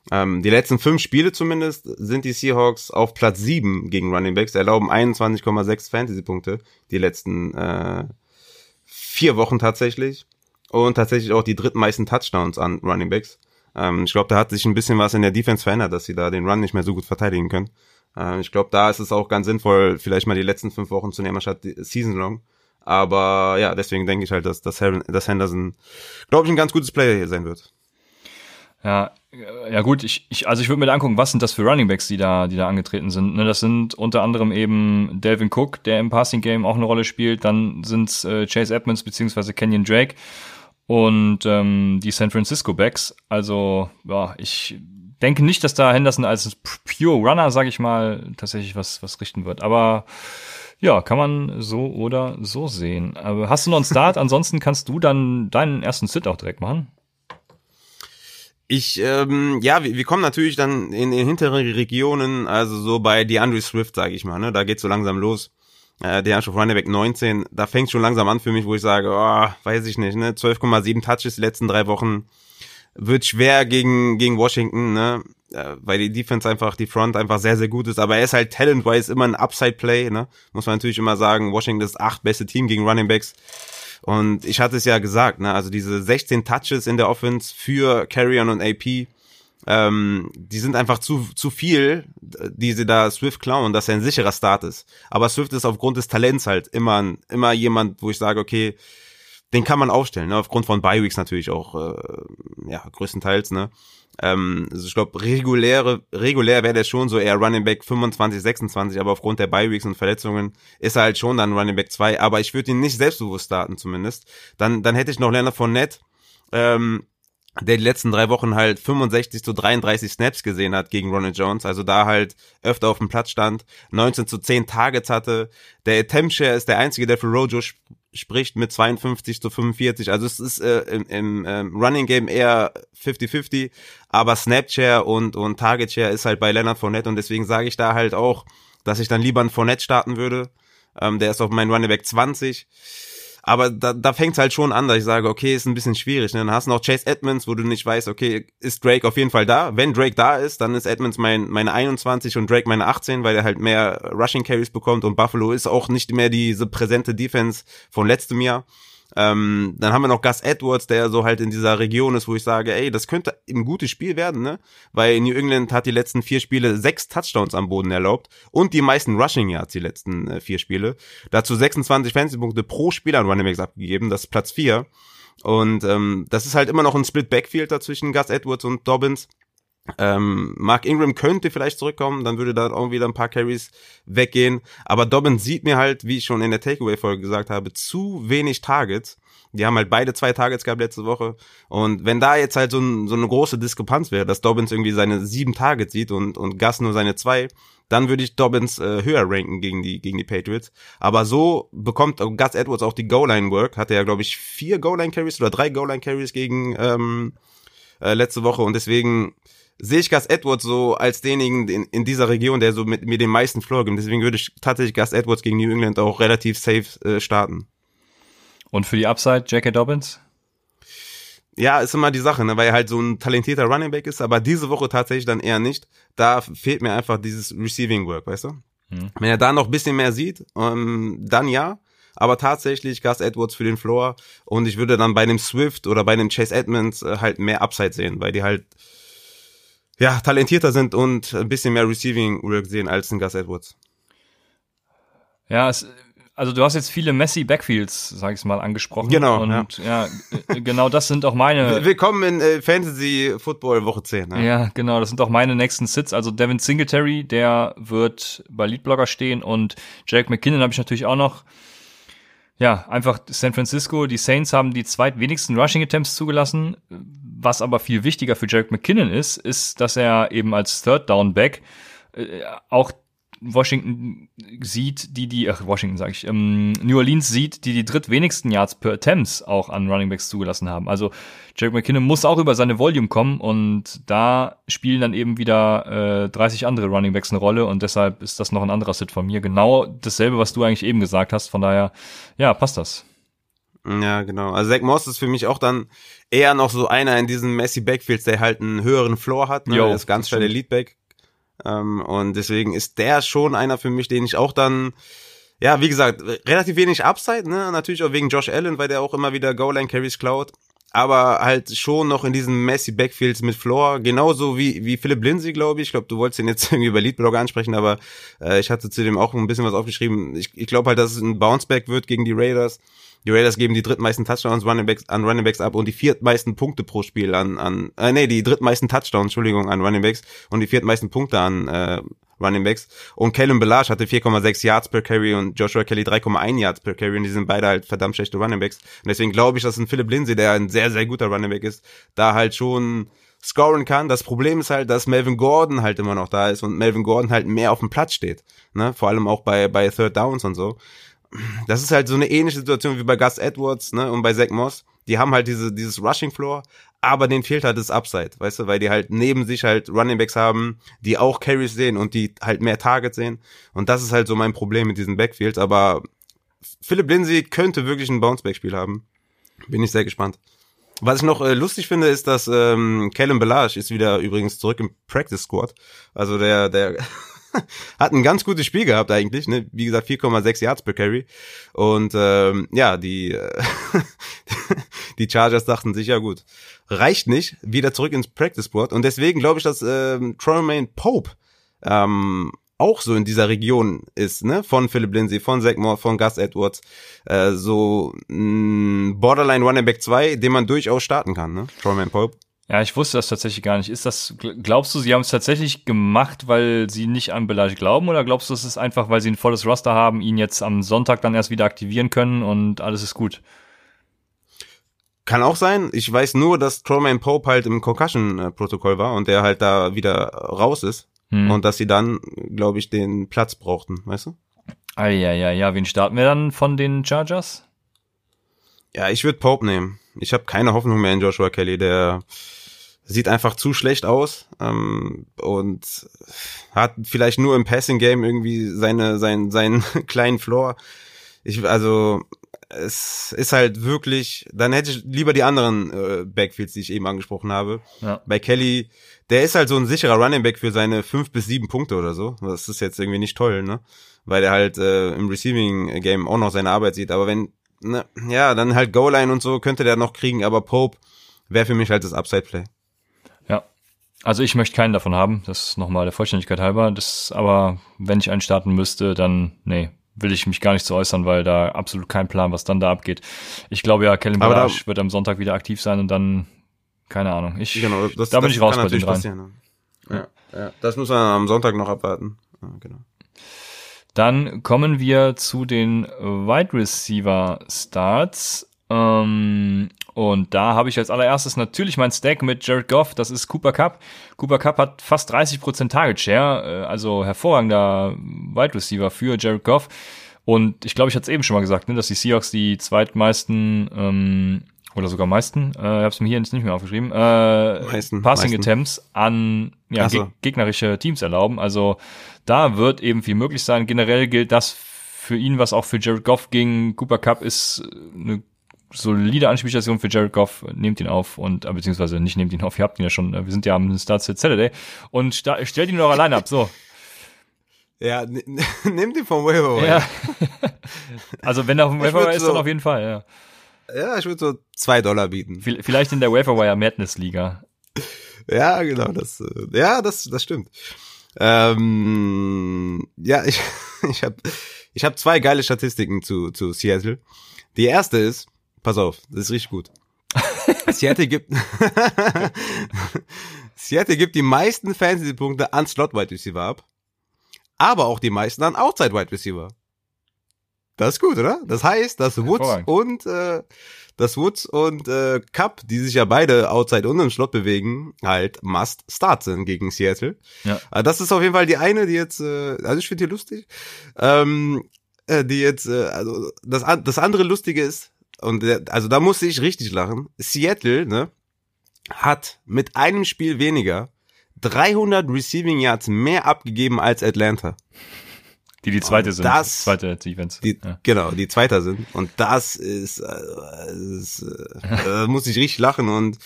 Ähm, die letzten fünf Spiele zumindest sind die Seahawks auf Platz sieben gegen Running Backs, erlauben 21,6 Fantasy-Punkte die letzten äh, vier Wochen tatsächlich und tatsächlich auch die drittmeisten Touchdowns an Running Backs. Ähm, ich glaube, da hat sich ein bisschen was in der Defense verändert, dass sie da den Run nicht mehr so gut verteidigen können. Äh, ich glaube, da ist es auch ganz sinnvoll, vielleicht mal die letzten fünf Wochen zu nehmen, anstatt Season Long. Aber ja, deswegen denke ich halt, dass, dass, Henderson, glaube ich, ein ganz gutes Player hier sein wird. Ja, ja gut, ich, ich also ich würde mir da angucken, was sind das für Running Backs, die da, die da angetreten sind. Ne, das sind unter anderem eben Delvin Cook, der im Passing Game auch eine Rolle spielt. Dann sind äh, Chase Edmonds beziehungsweise Kenyon Drake und ähm, die San Francisco Backs. Also ja, ich denke nicht, dass da Henderson als Pure Runner, sage ich mal, tatsächlich was was richten wird. Aber ja, kann man so oder so sehen. Aber hast du noch einen Start? Ansonsten kannst du dann deinen ersten Sit auch direkt machen. Ich, ähm, ja, wir, wir kommen natürlich dann in, in hintere Regionen, also so bei DeAndre Swift, sage ich mal, ne, da geht's so langsam los. Äh, der schon Running Back 19, da fängt schon langsam an für mich, wo ich sage, oh, weiß ich nicht, ne, 12,7 Touches die letzten drei Wochen, wird schwer gegen, gegen Washington, ne, äh, weil die Defense einfach, die Front einfach sehr, sehr gut ist, aber er ist halt talent-wise immer ein Upside-Play, ne, muss man natürlich immer sagen, Washington ist acht beste Team gegen Running Backs Und ich hatte es ja gesagt, ne, also diese 16 Touches in der Offense für Carrion und AP, ähm, die sind einfach zu, zu viel, die sie da Swift klauen, dass er ein sicherer Start ist. Aber Swift ist aufgrund des Talents halt immer, immer jemand, wo ich sage, okay, den kann man aufstellen, ne? aufgrund von Bi-Weeks natürlich auch, äh, ja, größtenteils, ne. Ähm, also ich glaube, reguläre, regulär wäre der schon so eher Running Back 25, 26, aber aufgrund der Bi-Weeks und Verletzungen ist er halt schon dann Running Back 2, aber ich würde ihn nicht selbstbewusst starten zumindest. Dann, dann hätte ich noch Leonard Fournette, ähm, der die letzten drei Wochen halt 65 zu 33 Snaps gesehen hat gegen Ronald Jones, also da halt öfter auf dem Platz stand, 19 zu 10 Targets hatte. Der Attempt Share ist der einzige, der für Rojo spricht mit 52 zu 45. Also es ist äh, im, im ähm, Running Game eher 50-50, aber Snap Share und, und Target Share ist halt bei Leonard Fournette und deswegen sage ich da halt auch, dass ich dann lieber einen Fournette starten würde. Ähm, der ist auf meinem Running Back 20 aber da, da fängt es halt schon an, dass ich sage, okay, ist ein bisschen schwierig. Ne? Dann hast du noch Chase Edmonds, wo du nicht weißt, okay, ist Drake auf jeden Fall da? Wenn Drake da ist, dann ist Edmonds mein, meine 21 und Drake meine 18, weil er halt mehr Rushing Carries bekommt und Buffalo ist auch nicht mehr diese präsente Defense von letztem Jahr. Ähm, dann haben wir noch Gus Edwards, der so halt in dieser Region ist, wo ich sage, ey, das könnte ein gutes Spiel werden, ne? Weil New England hat die letzten vier Spiele sechs Touchdowns am Boden erlaubt und die meisten Rushing Yards die letzten äh, vier Spiele. Dazu 26 Fantasy-Punkte pro Spiel an Running Backs abgegeben, das ist Platz vier. Und ähm, das ist halt immer noch ein Split Backfield dazwischen Gus Edwards und Dobbins. Ähm, Mark Ingram könnte vielleicht zurückkommen, dann würde da auch wieder ein paar Carries weggehen. Aber Dobbins sieht mir halt, wie ich schon in der Takeaway-Folge gesagt habe, zu wenig Targets. Die haben halt beide zwei Targets gehabt letzte Woche. Und wenn da jetzt halt so, ein, so eine große Diskrepanz wäre, dass Dobbins irgendwie seine sieben Targets sieht und, und Gus nur seine zwei, dann würde ich Dobbins äh, höher ranken gegen die, gegen die Patriots. Aber so bekommt Gus Edwards auch die Goal-Line-Work. Hatte ja, glaube ich, vier Goal-Line-Carries oder drei Goal-Line-Carries gegen ähm, äh, letzte Woche. Und deswegen sehe ich Gus Edwards so als denjenigen in, in dieser Region, der so mit mir den meisten Floor gibt. Deswegen würde ich tatsächlich Gus Edwards gegen New England auch relativ safe äh, starten. Und für die Upside, J.K. Dobbins? Ja, ist immer die Sache, ne, weil er halt so ein talentierter Running Back ist, aber diese Woche tatsächlich dann eher nicht. Da fehlt mir einfach dieses Receiving Work, weißt du? Hm. Wenn er da noch bisschen mehr sieht, ähm, dann ja. Aber tatsächlich Gus Edwards für den Floor und ich würde dann bei dem Swift oder bei dem Chase Edmonds äh, halt mehr Upside sehen, weil die halt ja, talentierter sind und ein bisschen mehr Receiving Work sehen als ein Gus Edwards. Ja, es, also du hast jetzt viele Messi Backfields, sag ich mal, angesprochen. Genau. Und ja, ja genau das sind auch meine. Willkommen in äh, Fantasy Football Woche 10. Ne? Ja, genau, das sind auch meine nächsten Sits. Also Devin Singletary, der wird bei Leadblogger stehen und Jack McKinnon habe ich natürlich auch noch. Ja, einfach San Francisco. Die Saints haben die zweitwenigsten Rushing Attempts zugelassen. Was aber viel wichtiger für Jared McKinnon ist, ist, dass er eben als Third Down Back äh, auch Washington sieht, die die, ach, Washington sage ich, ähm, New Orleans sieht, die die drittwenigsten Yards per Attempts auch an Running Backs zugelassen haben. Also Jared McKinnon muss auch über seine Volume kommen und da spielen dann eben wieder äh, 30 andere Running Backs eine Rolle und deshalb ist das noch ein anderer Sit von mir. Genau dasselbe, was du eigentlich eben gesagt hast. Von daher, ja, passt das. Ja, genau. Also Zach Moss ist für mich auch dann eher noch so einer in diesen Messi Backfields, der halt einen höheren Floor hat. Ne? Jo, der ist ganz klar der Leadback. Ähm, und deswegen ist der schon einer für mich, den ich auch dann, ja, wie gesagt, relativ wenig Upside, ne? Natürlich auch wegen Josh Allen, weil der auch immer wieder Goal-Line-Carries klaut. Aber halt schon noch in diesen Messi Backfields mit Floor, genauso wie, wie Philipp Lindsay, glaube ich. Ich glaube, du wolltest ihn jetzt irgendwie über Leadblog ansprechen, aber äh, ich hatte zu dem auch ein bisschen was aufgeschrieben. Ich, ich glaube halt, dass es ein Bounceback wird gegen die Raiders. Die Raiders geben die drittmeisten Touchdowns Running Backs, an Running Backs ab und die viertmeisten Punkte pro Spiel an, an äh, nee, die drittmeisten Touchdowns, Entschuldigung, an Running Backs und die viertmeisten Punkte an äh, Running Backs. Und Kellen Belage hatte 4,6 Yards per Carry und Joshua Kelly 3,1 Yards per Carry und die sind beide halt verdammt schlechte Running Backs. Und deswegen glaube ich, dass ein Philip Lindsay, der ein sehr, sehr guter Running Back ist, da halt schon scoren kann. Das Problem ist halt, dass Melvin Gordon halt immer noch da ist und Melvin Gordon halt mehr auf dem Platz steht. Ne? Vor allem auch bei, bei Third Downs und so das ist halt so eine ähnliche Situation wie bei Gus Edwards ne, und bei Zach Moss. Die haben halt diese, dieses Rushing Floor, aber denen fehlt halt das Upside, weißt du, weil die halt neben sich halt Running Backs haben, die auch Carries sehen und die halt mehr Targets sehen. Und das ist halt so mein Problem mit diesen Backfields. Aber Philipp Lindsay könnte wirklich ein Bounceback-Spiel haben. Bin ich sehr gespannt. Was ich noch äh, lustig finde, ist, dass ähm, Callum Belage ist wieder übrigens zurück im Practice Squad. Also der, der hat ein ganz gutes Spiel gehabt eigentlich, ne? Wie gesagt, 4,6 Yards per Carry. Und ähm, ja, die, äh, die Chargers dachten sich, ja gut, reicht nicht, wieder zurück ins Practice Board. Und deswegen glaube ich, dass ähm, Tremaine Pope ähm, auch so in dieser Region ist, ne? Von Philip Lindsay, von Zach Moore, von Gus Edwards. Äh, so mh, Borderline Running Back 2, den man durchaus starten kann, ne? Tremaine Pope. Ja, ich wusste das tatsächlich gar nicht. Ist das, glaubst du, sie haben es tatsächlich gemacht, weil sie nicht an Belage glauben oder glaubst du, es ist einfach, weil sie ein volles Roster haben, ihn jetzt am Sonntag dann erst wieder aktivieren können und alles ist gut? Kann auch sein. Ich weiß nur, dass Tremaine Pope halt im Concussion-Protokoll war und der halt da wieder raus ist. Hm. Und dass sie dann, glaube ich, den Platz brauchten, weißt du? Ah, ja, ja, ja. Wen starten wir dann von den Chargers? Ja, ich würde Pope nehmen. Ich habe keine Hoffnung mehr in Joshua Kelly. Der sieht einfach zu schlecht aus ähm, und hat vielleicht nur im Passing Game irgendwie seine seinen seinen kleinen Floor. Ich also es ist halt wirklich, dann hätte ich lieber die anderen äh, Backfields, die ich eben angesprochen habe. Ja. Bei Kelly, der ist halt so ein sicherer Running Back für seine fünf bis sieben Punkte oder so. Das ist jetzt irgendwie nicht toll, ne? Weil er halt äh, im Receiving Game auch noch seine Arbeit sieht. Aber wenn, ne, ja, dann halt Goal Line und so könnte der noch kriegen, aber Pope wäre für mich halt das Upside Play. Ja. Also ich möchte keinen davon haben, das ist nochmal der Vollständigkeit halber. Das, aber wenn ich einen starten müsste, dann, nee, will ich mich gar nicht zu äußern, weil da absolut kein Plan, was dann da abgeht. Ich glaube ja, Kellen Barrage wird am Sonntag wieder aktiv sein und dann, keine Ahnung. Ich, genau, das, da bin das ich raus bei den dreien. Ja, ja, das muss man am Sonntag noch abwarten. Ja, genau. Dann kommen wir zu den Wide Receiver Starts. Ähm, und da habe ich als allererstes natürlich mein Stack mit Jared Goff, das ist Cooper Cup. Cooper Cup hat fast 30% Target Share, äh, also hervorragender Wide Receiver für Jared Goff. Und ich glaube, ich hatte es eben schon mal gesagt, ne, dass die Seahawks die zweitmeisten ähm, oder sogar meisten, äh, ich habe es mir hier jetzt nicht mehr aufgeschrieben, äh, meisten, Passing meisten. Attempts an ja, so. gegnerische Teams erlauben. Also da wird eben viel möglich sein. Generell gilt das für ihn, was auch für Jared Goff ging. Cooper Cup ist eine solide Anspielstation für Jared Goff. Nehmt ihn auf und, äh, beziehungsweise nicht nehmt ihn auf, ihr habt ihn ja schon. Äh, wir sind ja am Start Saturday. Und stellt ihn in eurer Line-Up, so. Ja, nehmt ihn vom Waiver Ja. also wenn er dem Waiver ist, so, dann auf jeden Fall, ja. Ja, ich würde so zwei Dollar bieten. Vielleicht in der Waiver Madness Liga. Ja, genau, das, äh, ja, das, das stimmt. Ähm, ja, ich, ich habe ich hab zwei geile Statistiken zu, zu Seattle. Die erste ist, Pass auf, das ist richtig gut. Seattle gibt Seattle gibt die meisten Fantasy-Punkte an Slot-Wide Receiver ab, aber auch die meisten an Outside-Wide Receiver. Das ist gut, oder? Das heißt, dass Woods und äh, dass Woods und äh, Cup, die sich ja beide outside und im Slot bewegen, halt must start sind gegen Seattle. Ja. Äh, das ist auf jeden Fall die eine, die jetzt, äh, also ich finde die lustig, ähm, äh, die jetzt, äh, also das, das andere Lustige ist, und also da musste ich richtig lachen. Seattle, ne, hat mit einem Spiel weniger 300 Receiving Yards mehr abgegeben als Atlanta. Die die zweite und sind. Das, zweite Defense. Die, ja. Genau, die zweite sind. Und das ist, äh, ist äh, muss ich richtig lachen. Und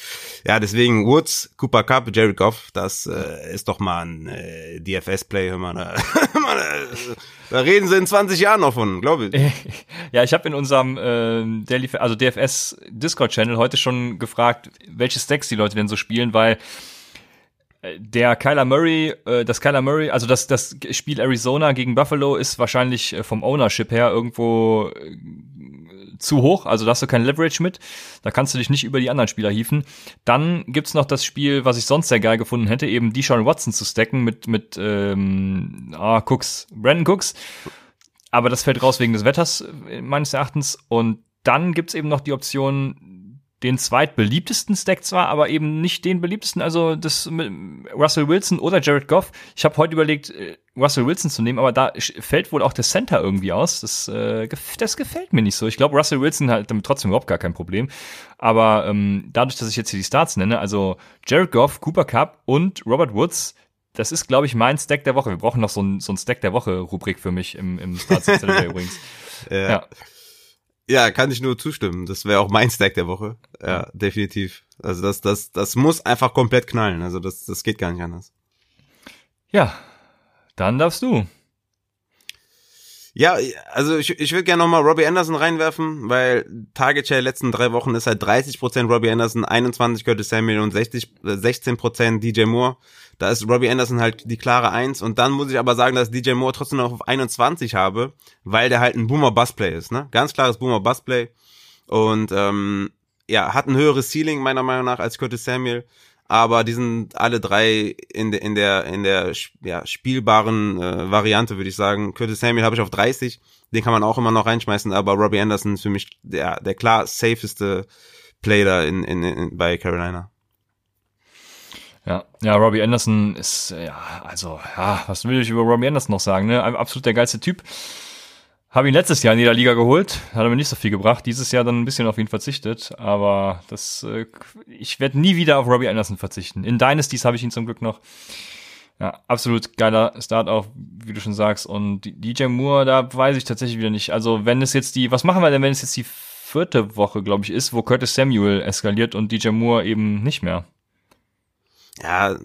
ja, deswegen Woods, Cooper Cup, Jared Goff, das äh, ist doch mal ein äh, DFS-Play. Da, da reden sie in 20 Jahren noch von, glaube ich. Ja, ich habe in unserem äh, Daily, also DFS Discord-Channel heute schon gefragt, welche Stacks die Leute denn so spielen, weil der Kyler Murray, äh, das Kyler Murray, also das, das Spiel Arizona gegen Buffalo ist wahrscheinlich äh, vom Ownership her irgendwo äh, zu hoch, also da hast du kein Leverage mit, da kannst du dich nicht über die anderen Spieler hieven. Dann gibt's noch das Spiel, was ich sonst sehr geil gefunden hätte, eben Deshaun Watson zu stacken mit, mit ähm, ah, Cooks, Brandon Cooks. Aber das fällt raus wegen des Wetters, äh, meines Erachtens. Und dann gibt's eben noch die Option, den zweitbeliebtesten Stack zwar, aber eben nicht den beliebtesten, also das Russell Wilson oder Jared Goff. Ich habe heute überlegt, äh, Russell Wilson zu nehmen, aber da fällt wohl auch der Center irgendwie aus. Das, äh, das gefällt mir nicht so. Ich glaube, Russell Wilson hat damit trotzdem überhaupt gar kein Problem. Aber ähm, dadurch, dass ich jetzt hier die Starts nenne, also Jared Goff, Cooper Cup und Robert Woods, das ist, glaube ich, mein Stack der Woche. Wir brauchen noch so ein, so ein Stack der Woche-Rubrik für mich im, im Starts übrigens. ja. ja. Ja, kann ich nur zustimmen. Das wäre auch mein Stack der Woche. Ja, definitiv. Also das, das, das muss einfach komplett knallen. Also das, das geht gar nicht anders. Ja, Dann darfst du. Ja, also ich, ich würde gerne nochmal Robbie Anderson reinwerfen, weil Target Share letzten drei Wochen ist halt 30% Robbie Anderson, 21 Curtis Samuel und 60, 16% DJ Moore. Da ist Robbie Anderson halt die klare Eins und dann muss ich aber sagen, dass DJ Moore trotzdem noch auf 21 habe, weil der halt ein Boomer-Bust-Play ist, ne? Ganz klares Boomer-Bust-Play und ähm, ja, hat ein höheres Ceiling meiner Meinung nach als Curtis Samuel aber die sind alle drei in der in der in der ja, spielbaren äh, Variante würde ich sagen. Curtis Samuel habe ich auf 30, den kann man auch immer noch reinschmeißen, aber Robbie Anderson ist für mich der der klar safeste Player in, in, in bei Carolina. Ja, ja, Robbie Anderson ist ja also ja, was will ich über Robbie Anderson noch sagen? Ne, absolut der geilste Typ. Habe ihn letztes Jahr in jeder Liga geholt, hat mir nicht so viel gebracht. Dieses Jahr dann ein bisschen auf ihn verzichtet, aber das, äh, ich werde nie wieder auf Robbie Anderson verzichten. In Dynasties habe ich ihn zum Glück noch. Ja, absolut geiler Start auch, wie du schon sagst. Und DJ Moore, da weiß ich tatsächlich wieder nicht. Also wenn es jetzt die, was machen wir denn, wenn es jetzt die vierte Woche, glaube ich, ist, wo Curtis Samuel eskaliert und DJ Moore eben nicht mehr? Ja,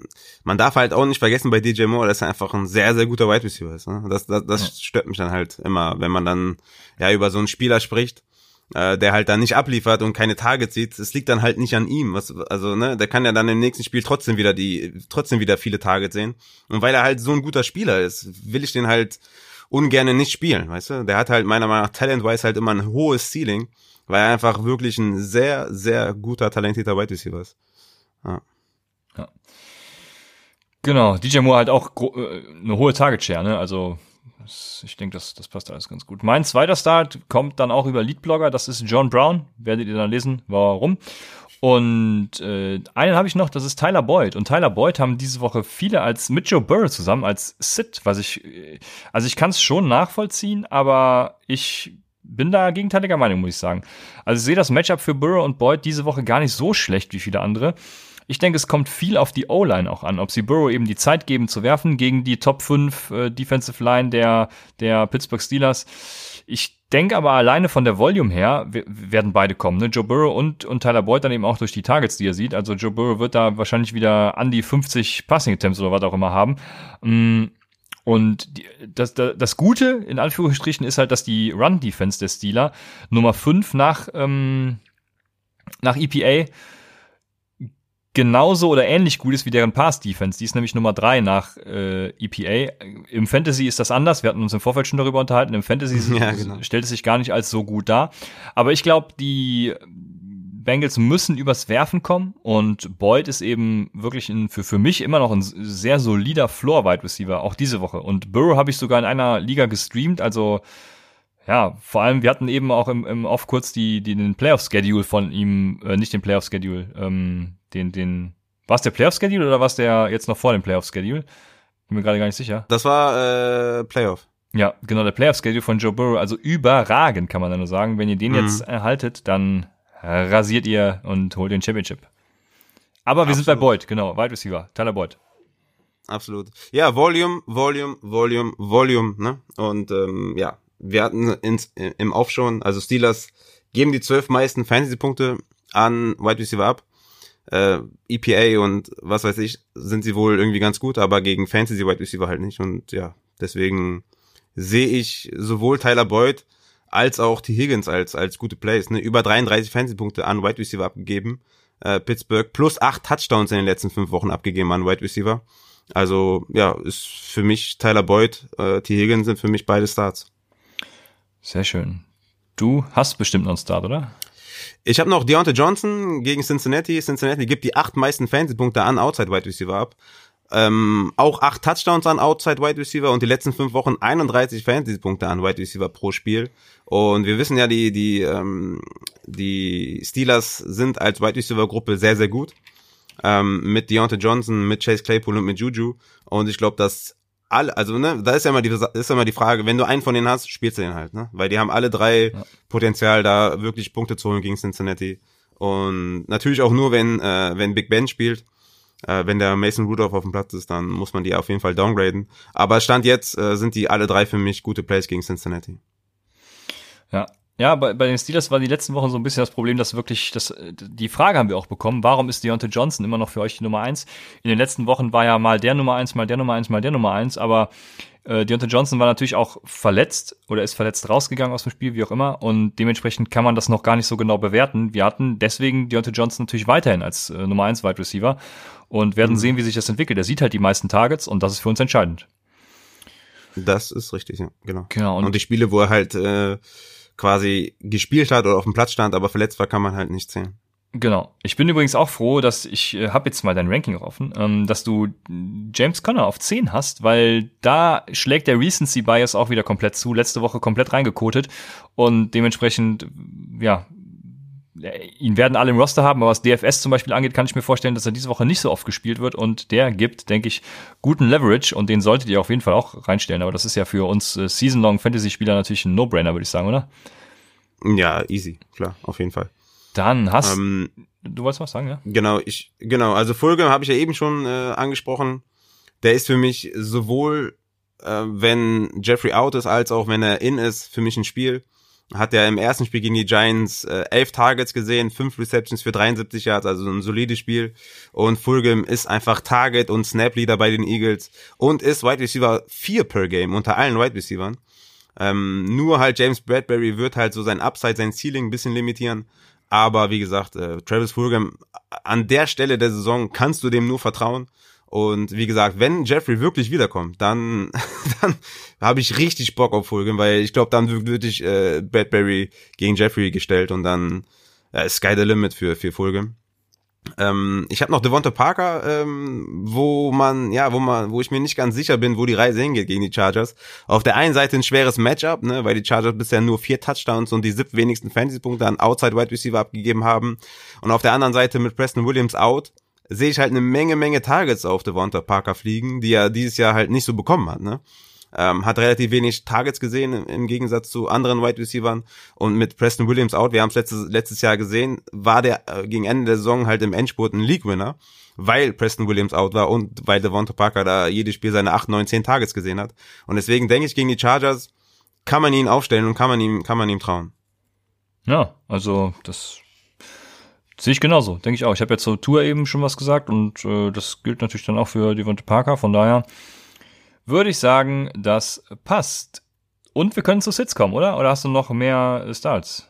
man darf halt auch nicht vergessen bei DJ Moore, dass er einfach ein sehr, sehr guter Wide Receiver ist. Ne? Das, das, das ja. stört mich dann halt immer, wenn man dann ja über so einen Spieler spricht, äh, der halt dann nicht abliefert und keine Targets sieht. Es liegt dann halt nicht an ihm. Was, also, ne, der kann ja dann im nächsten Spiel trotzdem wieder die, trotzdem wieder viele Targets sehen. Und weil er halt so ein guter Spieler ist, will ich den halt ungern nicht spielen, weißt du? Der hat halt meiner Meinung nach talent-wise halt immer ein hohes Ceiling, weil er einfach wirklich ein sehr, sehr guter, talentierter Wide Receiver ist. Ja. Genau, DJ Moore halt auch äh, eine hohe Target Share, ne? Also ich denke, das, das passt alles ganz gut. Mein zweiter Start kommt dann auch über Leadblogger, das ist John Brown. Werdet ihr dann lesen, warum. Und äh, einen habe ich noch, das ist Tyler Boyd. Und Tyler Boyd haben diese Woche viele als mit Joe Burrow zusammen als Sit, was ich, äh, also ich kann es schon nachvollziehen, aber ich bin da gegenteiliger Meinung, muss ich sagen. Also ich sehe das Matchup für Burrow und Boyd diese Woche gar nicht so schlecht wie viele andere. Ich denke, es kommt viel auf die O-Line auch an, ob sie Burrow eben die Zeit geben zu werfen gegen die Top 5 äh, Defensive Line der, der Pittsburgh Steelers. Ich denke aber alleine von der Volume her werden beide kommen. Ne? Joe Burrow und, und Tyler Boyd dann eben auch durch die Targets, die er sieht. Also Joe Burrow wird da wahrscheinlich wieder an die 50 Passing Attempts oder was auch immer haben. Mm, und das, das, das Gute, in Anführungsstrichen, ist halt, dass die Run-Defense der Steeler Nummer 5 nach, ähm, nach EPA genauso oder ähnlich gut ist wie deren Pass-Defense. Die ist nämlich Nummer drei nach äh, EPA. Im Fantasy ist das anders. Wir hatten uns im Vorfeld schon darüber unterhalten. Im Fantasy ja, genau. stellt es sich gar nicht als so gut dar. Aber ich glaube, die Bengals müssen übers Werfen kommen und Boyd ist eben wirklich ein, für, für mich immer noch ein sehr solider Floor-Wide Receiver, auch diese Woche. Und Burrow habe ich sogar in einer Liga gestreamt, also ja, vor allem, wir hatten eben auch im, im Off kurz die, die, den Playoff-Schedule von ihm, äh, nicht den Playoff-Schedule, ähm, den, den, war es der Playoff-Schedule oder war es der jetzt noch vor dem Playoff-Schedule? Bin mir gerade gar nicht sicher. Das war äh, Playoff. Ja, genau, der Playoff-Schedule von Joe Burrow, also überragend, kann man da nur sagen. Wenn ihr den mhm. jetzt erhaltet, dann rasiert ihr und holt den Championship. Aber wir Absolut. sind bei Boyd, genau, Wide Receiver, Tyler Boyd. Absolut. Ja, Volume, Volume, Volume, Volume, ne? Und ähm, ja, wir hatten ins, im Off schon, also Steelers geben die zwölf meisten Fantasy-Punkte an Wide Receiver ab äh, EPA und was weiß ich, sind sie wohl irgendwie ganz gut, aber gegen Fantasy Wide Receiver halt nicht. Und ja, deswegen sehe ich sowohl Tyler Boyd als auch T. Higgins als, als gute Plays. Ne? Über 33 Fantasy-Punkte an Wide Receiver abgegeben. Äh, Pittsburgh plus acht Touchdowns in den letzten fünf Wochen abgegeben an Wide Receiver. Also ja, ist für mich Tyler Boyd, äh, T. Higgins sind für mich beide Starts. Sehr schön. Du hast bestimmt noch einen Start, oder? Ich habe noch Deontay Johnson gegen Cincinnati. Cincinnati gibt die acht meisten Fantasy-Punkte an Outside Wide Receiver ab. Ähm, auch acht Touchdowns an Outside Wide Receiver und die letzten fünf Wochen 31 Fantasy-Punkte an Wide Receiver pro Spiel. Und wir wissen ja, die, die, ähm, die Steelers sind als Wide Receiver-Gruppe sehr, sehr gut. Ähm, mit Deontay Johnson, mit Chase Claypool und mit Juju. Und ich glaube, dass alle, also ne, da ist ja immer die ist ja immer die Frage, wenn du einen von denen hast, spielst du den halt, ne? Weil die haben alle drei ja. Potenzial, da wirklich Punkte zu holen gegen Cincinnati. Und natürlich auch nur, wenn äh, wenn Big Ben spielt, äh, wenn der Mason Rudolph auf dem Platz ist, dann muss man die auf jeden Fall downgraden. Aber Stand jetzt äh, sind die alle drei für mich gute Plays gegen Cincinnati. Ja, Ja, bei, bei den Steelers war die letzten Wochen so ein bisschen das Problem, dass wirklich, das, die Frage haben wir auch bekommen, warum ist Deontay Johnson immer noch für euch die Nummer eins? In den letzten Wochen war ja mal der Nummer eins, mal der Nummer eins, mal der Nummer eins, aber äh, Deontay Johnson war natürlich auch verletzt oder ist verletzt rausgegangen aus dem Spiel, wie auch immer, und dementsprechend kann man das noch gar nicht so genau bewerten. Wir hatten deswegen Deontay Johnson natürlich weiterhin als äh, Nummer eins Wide Receiver und werden mhm. sehen, wie sich das entwickelt. Er sieht halt die meisten Targets und das ist für uns entscheidend. Das ist richtig, ja, genau. genau und, und die Spiele, wo er halt äh, quasi gespielt hat oder auf dem Platz stand, aber verletzt war, kann man halt nicht zählen. Genau. Ich bin übrigens auch froh, dass ich äh, habe jetzt mal dein Ranking offen, ähm, dass du James Conner auf 10 hast, weil da schlägt der Recency Bias auch wieder komplett zu. Letzte Woche komplett reingekotet und dementsprechend ja ihn werden alle im Roster haben, aber was DFS zum Beispiel angeht, kann ich mir vorstellen, dass er diese Woche nicht so oft gespielt wird und der gibt, denke ich, guten Leverage und den solltet ihr auf jeden Fall auch reinstellen. Aber das ist ja für uns äh, Season-Long Fantasy-Spieler natürlich ein No-Brainer, würde ich sagen, oder? Ja, easy, klar, auf jeden Fall. Dann hast ähm, du wolltest was sagen, ja? Genau, ich genau, also Fulgham habe ich ja eben schon äh, angesprochen. Der ist für mich sowohl äh, wenn Jeffrey out ist als auch wenn er in ist für mich ein Spiel hat er im ersten Spiel gegen die Giants äh, elf Targets gesehen, fünf Receptions für 73 Yards, also ein solides Spiel. Und Fulgham ist einfach Target und Snap Leader bei den Eagles und ist Wide Receiver 4 per Game unter allen Wide Receivers. Ähm, nur halt James Bradbury wird halt so sein Upside, sein Ceiling ein bisschen limitieren. Aber wie gesagt, äh, Travis Fulgham, an der Stelle der Saison kannst du dem nur vertrauen. Und wie gesagt, wenn Jeffrey wirklich wiederkommt, dann, dann habe ich richtig Bock auf Fulgham, weil ich glaube, dann würde ich äh, Bradbury gegen Jeffrey gestellt und dann äh, Sky the Limit für, für Fulgham. Ähm, ich habe noch Devonta Parker, ähm, wo man, ja, wo man, wo ich mir nicht ganz sicher bin, wo die Reise hingeht gegen die Chargers. Auf der einen Seite ein schweres Matchup, ne, weil die Chargers bisher nur vier Touchdowns und die sieb wenigsten Fantasy-Punkte an Outside Wide Receiver abgegeben haben. Und auf der anderen Seite mit Preston Williams out sehe ich halt eine Menge, Menge Targets auf Devonta Parker fliegen, die er dieses Jahr halt nicht so bekommen hat, ne? Ähm, hat relativ wenig Targets gesehen im, Gegensatz zu anderen Wide Receivers und mit Preston Williams out, wir haben es letztes, letztes Jahr gesehen, war der äh, gegen Ende der Saison halt im Endspurt ein League-Winner, weil Preston Williams out war und weil Devonta Parker da jedes Spiel seine 8, 9, 10 Targets gesehen hat. Und deswegen denke ich, gegen die Chargers kann man ihn aufstellen und kann man ihm, kann man ihm trauen. Ja, also das Sehe ich genauso, denke ich auch. Ich habe ja zur Tour eben schon was gesagt und äh, das gilt natürlich dann auch für Devonta Parker. Von daher würde ich sagen, das passt. Und wir können zu Sits kommen, oder? Oder hast du noch mehr Starts?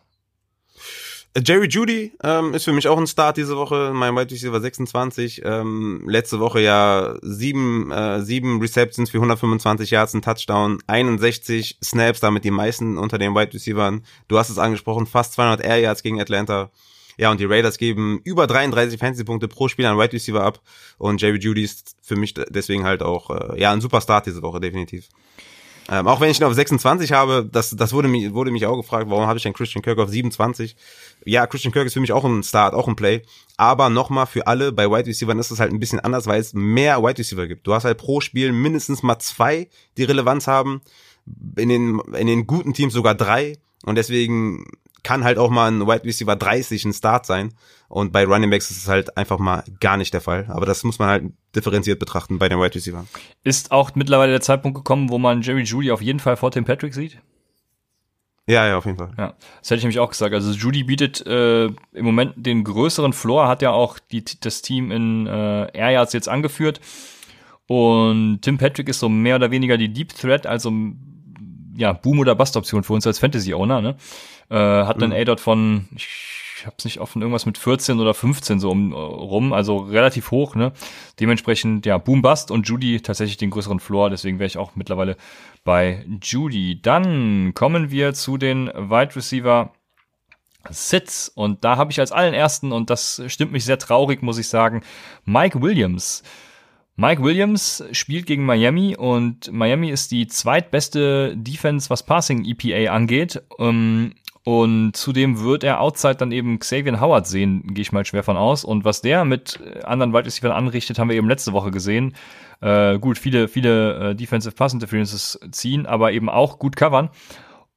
Äh, Jerry Judy ähm, ist für mich auch ein Start diese Woche. Mein Wide Receiver 26. Ähm, letzte Woche ja sieben, äh, sieben Receptions für 125 Yards, ein Touchdown, 61 Snaps, damit die meisten unter den Wide Receivers. Du hast es angesprochen, fast 200 Air Yards gegen Atlanta. Ja, und die Raiders geben über 33 Fantasy-Punkte pro Spiel an Wide Receiver ab. Und Jerry Judy ist für mich deswegen halt auch, äh, ja, ein super Start diese Woche, definitiv. Ähm, auch wenn ich ihn auf 26 habe, das, das wurde, mich, wurde mich auch gefragt, warum habe ich denn Christian Kirk auf 27? Ja, Christian Kirk ist für mich auch ein Start, auch ein Play. Aber nochmal für alle, bei Wide Receivers ist es halt ein bisschen anders, weil es mehr Wide Receiver gibt. Du hast halt pro Spiel mindestens mal zwei, die Relevanz haben. In den, in den guten Teams sogar drei. Und deswegen kann halt auch mal ein Wide Receiver 30 ein Start sein. Und bei Running Backs ist es halt einfach mal gar nicht der Fall. Aber das muss man halt differenziert betrachten bei den Wide Receiver. Ist auch mittlerweile der Zeitpunkt gekommen, wo man Jerry Judy auf jeden Fall vor Tim Patrick sieht? Ja, ja, auf jeden Fall. Ja, das hätte ich nämlich auch gesagt. Also Judy bietet äh, im Moment den größeren Floor, hat ja auch die, das Team in äh, Air Yards jetzt angeführt. Und Tim Patrick ist so mehr oder weniger die Deep Threat, also ja, Boom- oder Bust-Option für uns als Fantasy-Owner, ne? Äh, hat einen mhm. A-Dot von, ich hab's nicht offen, irgendwas mit 14 oder 15 so um, rum, also relativ hoch, ne? Dementsprechend, ja, Boom Bust und Judy tatsächlich den größeren Floor, deswegen wäre ich auch mittlerweile bei Judy. Dann kommen wir zu den Wide Receiver Sits und da habe ich als allen ersten, und das stimmt mich sehr traurig, muss ich sagen, Mike Williams. Mike Williams spielt gegen Miami und Miami ist die zweitbeste Defense, was Passing EPA angeht. Ähm, und zudem wird er outside dann eben Xavier Howard sehen, gehe ich mal schwer von aus. Und was der mit anderen Wide Receivers anrichtet, haben wir eben letzte Woche gesehen. Äh, gut, viele, viele äh, Defensive Pass Interferences ziehen, aber eben auch gut covern.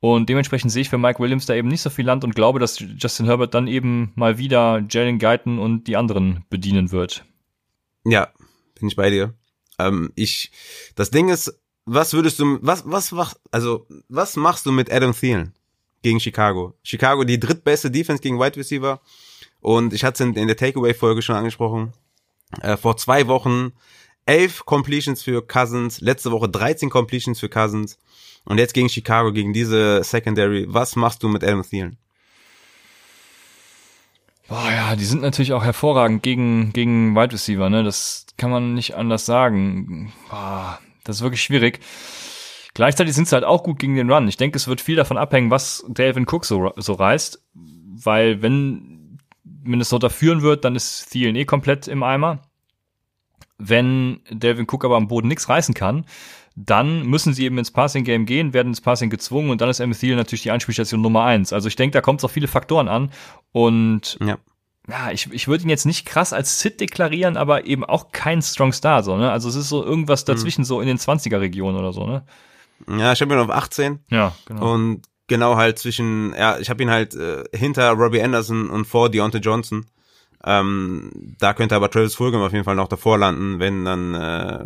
Und dementsprechend sehe ich für Mike Williams da eben nicht so viel Land und glaube, dass Justin Herbert dann eben mal wieder Jalen Guyton und die anderen bedienen wird. Ja, bin ich bei dir. Ähm, ich, das Ding ist, was würdest du, was, was, was, also, was machst du mit Adam Thielen? gegen Chicago. Chicago die drittbeste Defense gegen Wide Receiver. Und ich hatte es in, der Takeaway-Folge schon angesprochen. Äh, vor zwei Wochen elf Completions für Cousins, letzte Woche 13 Completions für Cousins. Und jetzt gegen Chicago, gegen diese Secondary. Was machst du mit Adam Thielen? Boah, ja, die sind natürlich auch hervorragend gegen, gegen Wide Receiver, ne? Das kann man nicht anders sagen. Boah, das ist wirklich schwierig. Gleichzeitig sind sie halt auch gut gegen den Run. Ich denke, es wird viel davon abhängen, was Dalvin Cook so, so reißt. Weil wenn Minnesota führen wird, dann ist Thielen eh komplett im Eimer. Wenn Dalvin Cook aber am Boden nichts reißen kann, dann müssen sie eben ins Passing Game gehen, werden ins Passing gezwungen und dann ist Emmett Thielen natürlich die Anspielstation Nummer eins. Also ich denke, da kommt es auf viele Faktoren an und ja. Ja, ich, ich würde ihn jetzt nicht krass als Sit deklarieren, aber eben auch kein Strong Star, so, ne? Also es ist so irgendwas dazwischen, mhm. so in den 20er-Regionen oder so, ne? Ja, ich habe ihn auf 18. Ja, genau. Und genau halt zwischen, ja, ich habe ihn halt äh, hinter Robbie Anderson und vor Deontay Johnson. Ähm, da könnte aber Travis Fulgham auf jeden Fall noch davor landen, wenn dann äh,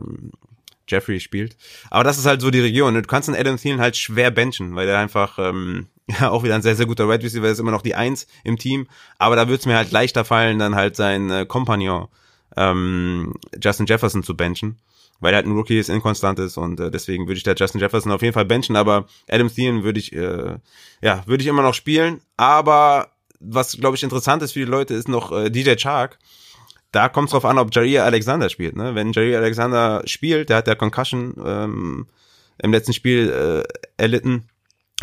Jeffrey spielt. Aber das ist halt so die Region. Du kannst einen Adam Thielen halt schwer benchen, weil der einfach ähm, ja auch wieder ein sehr, sehr guter Red Receiver ist, immer noch die Eins im Team. Aber da würde es mir halt leichter fallen, dann halt sein äh, Kompagnon ähm, Justin Jefferson zu benchen. Weil er halt ein Rookie ist, inkonstant ist und äh, deswegen würde ich da Justin Jefferson auf jeden Fall benchen, aber Adam Thielen würde ich, äh, ja, würde ich immer noch spielen. Aber was, glaube ich, interessant ist für die Leute, ist noch äh, DJ Chark da kommt es drauf an, ob Jair Alexander spielt. Ne? Wenn Jair Alexander spielt, der hat ja Concussion ähm, im letzten Spiel äh, erlitten.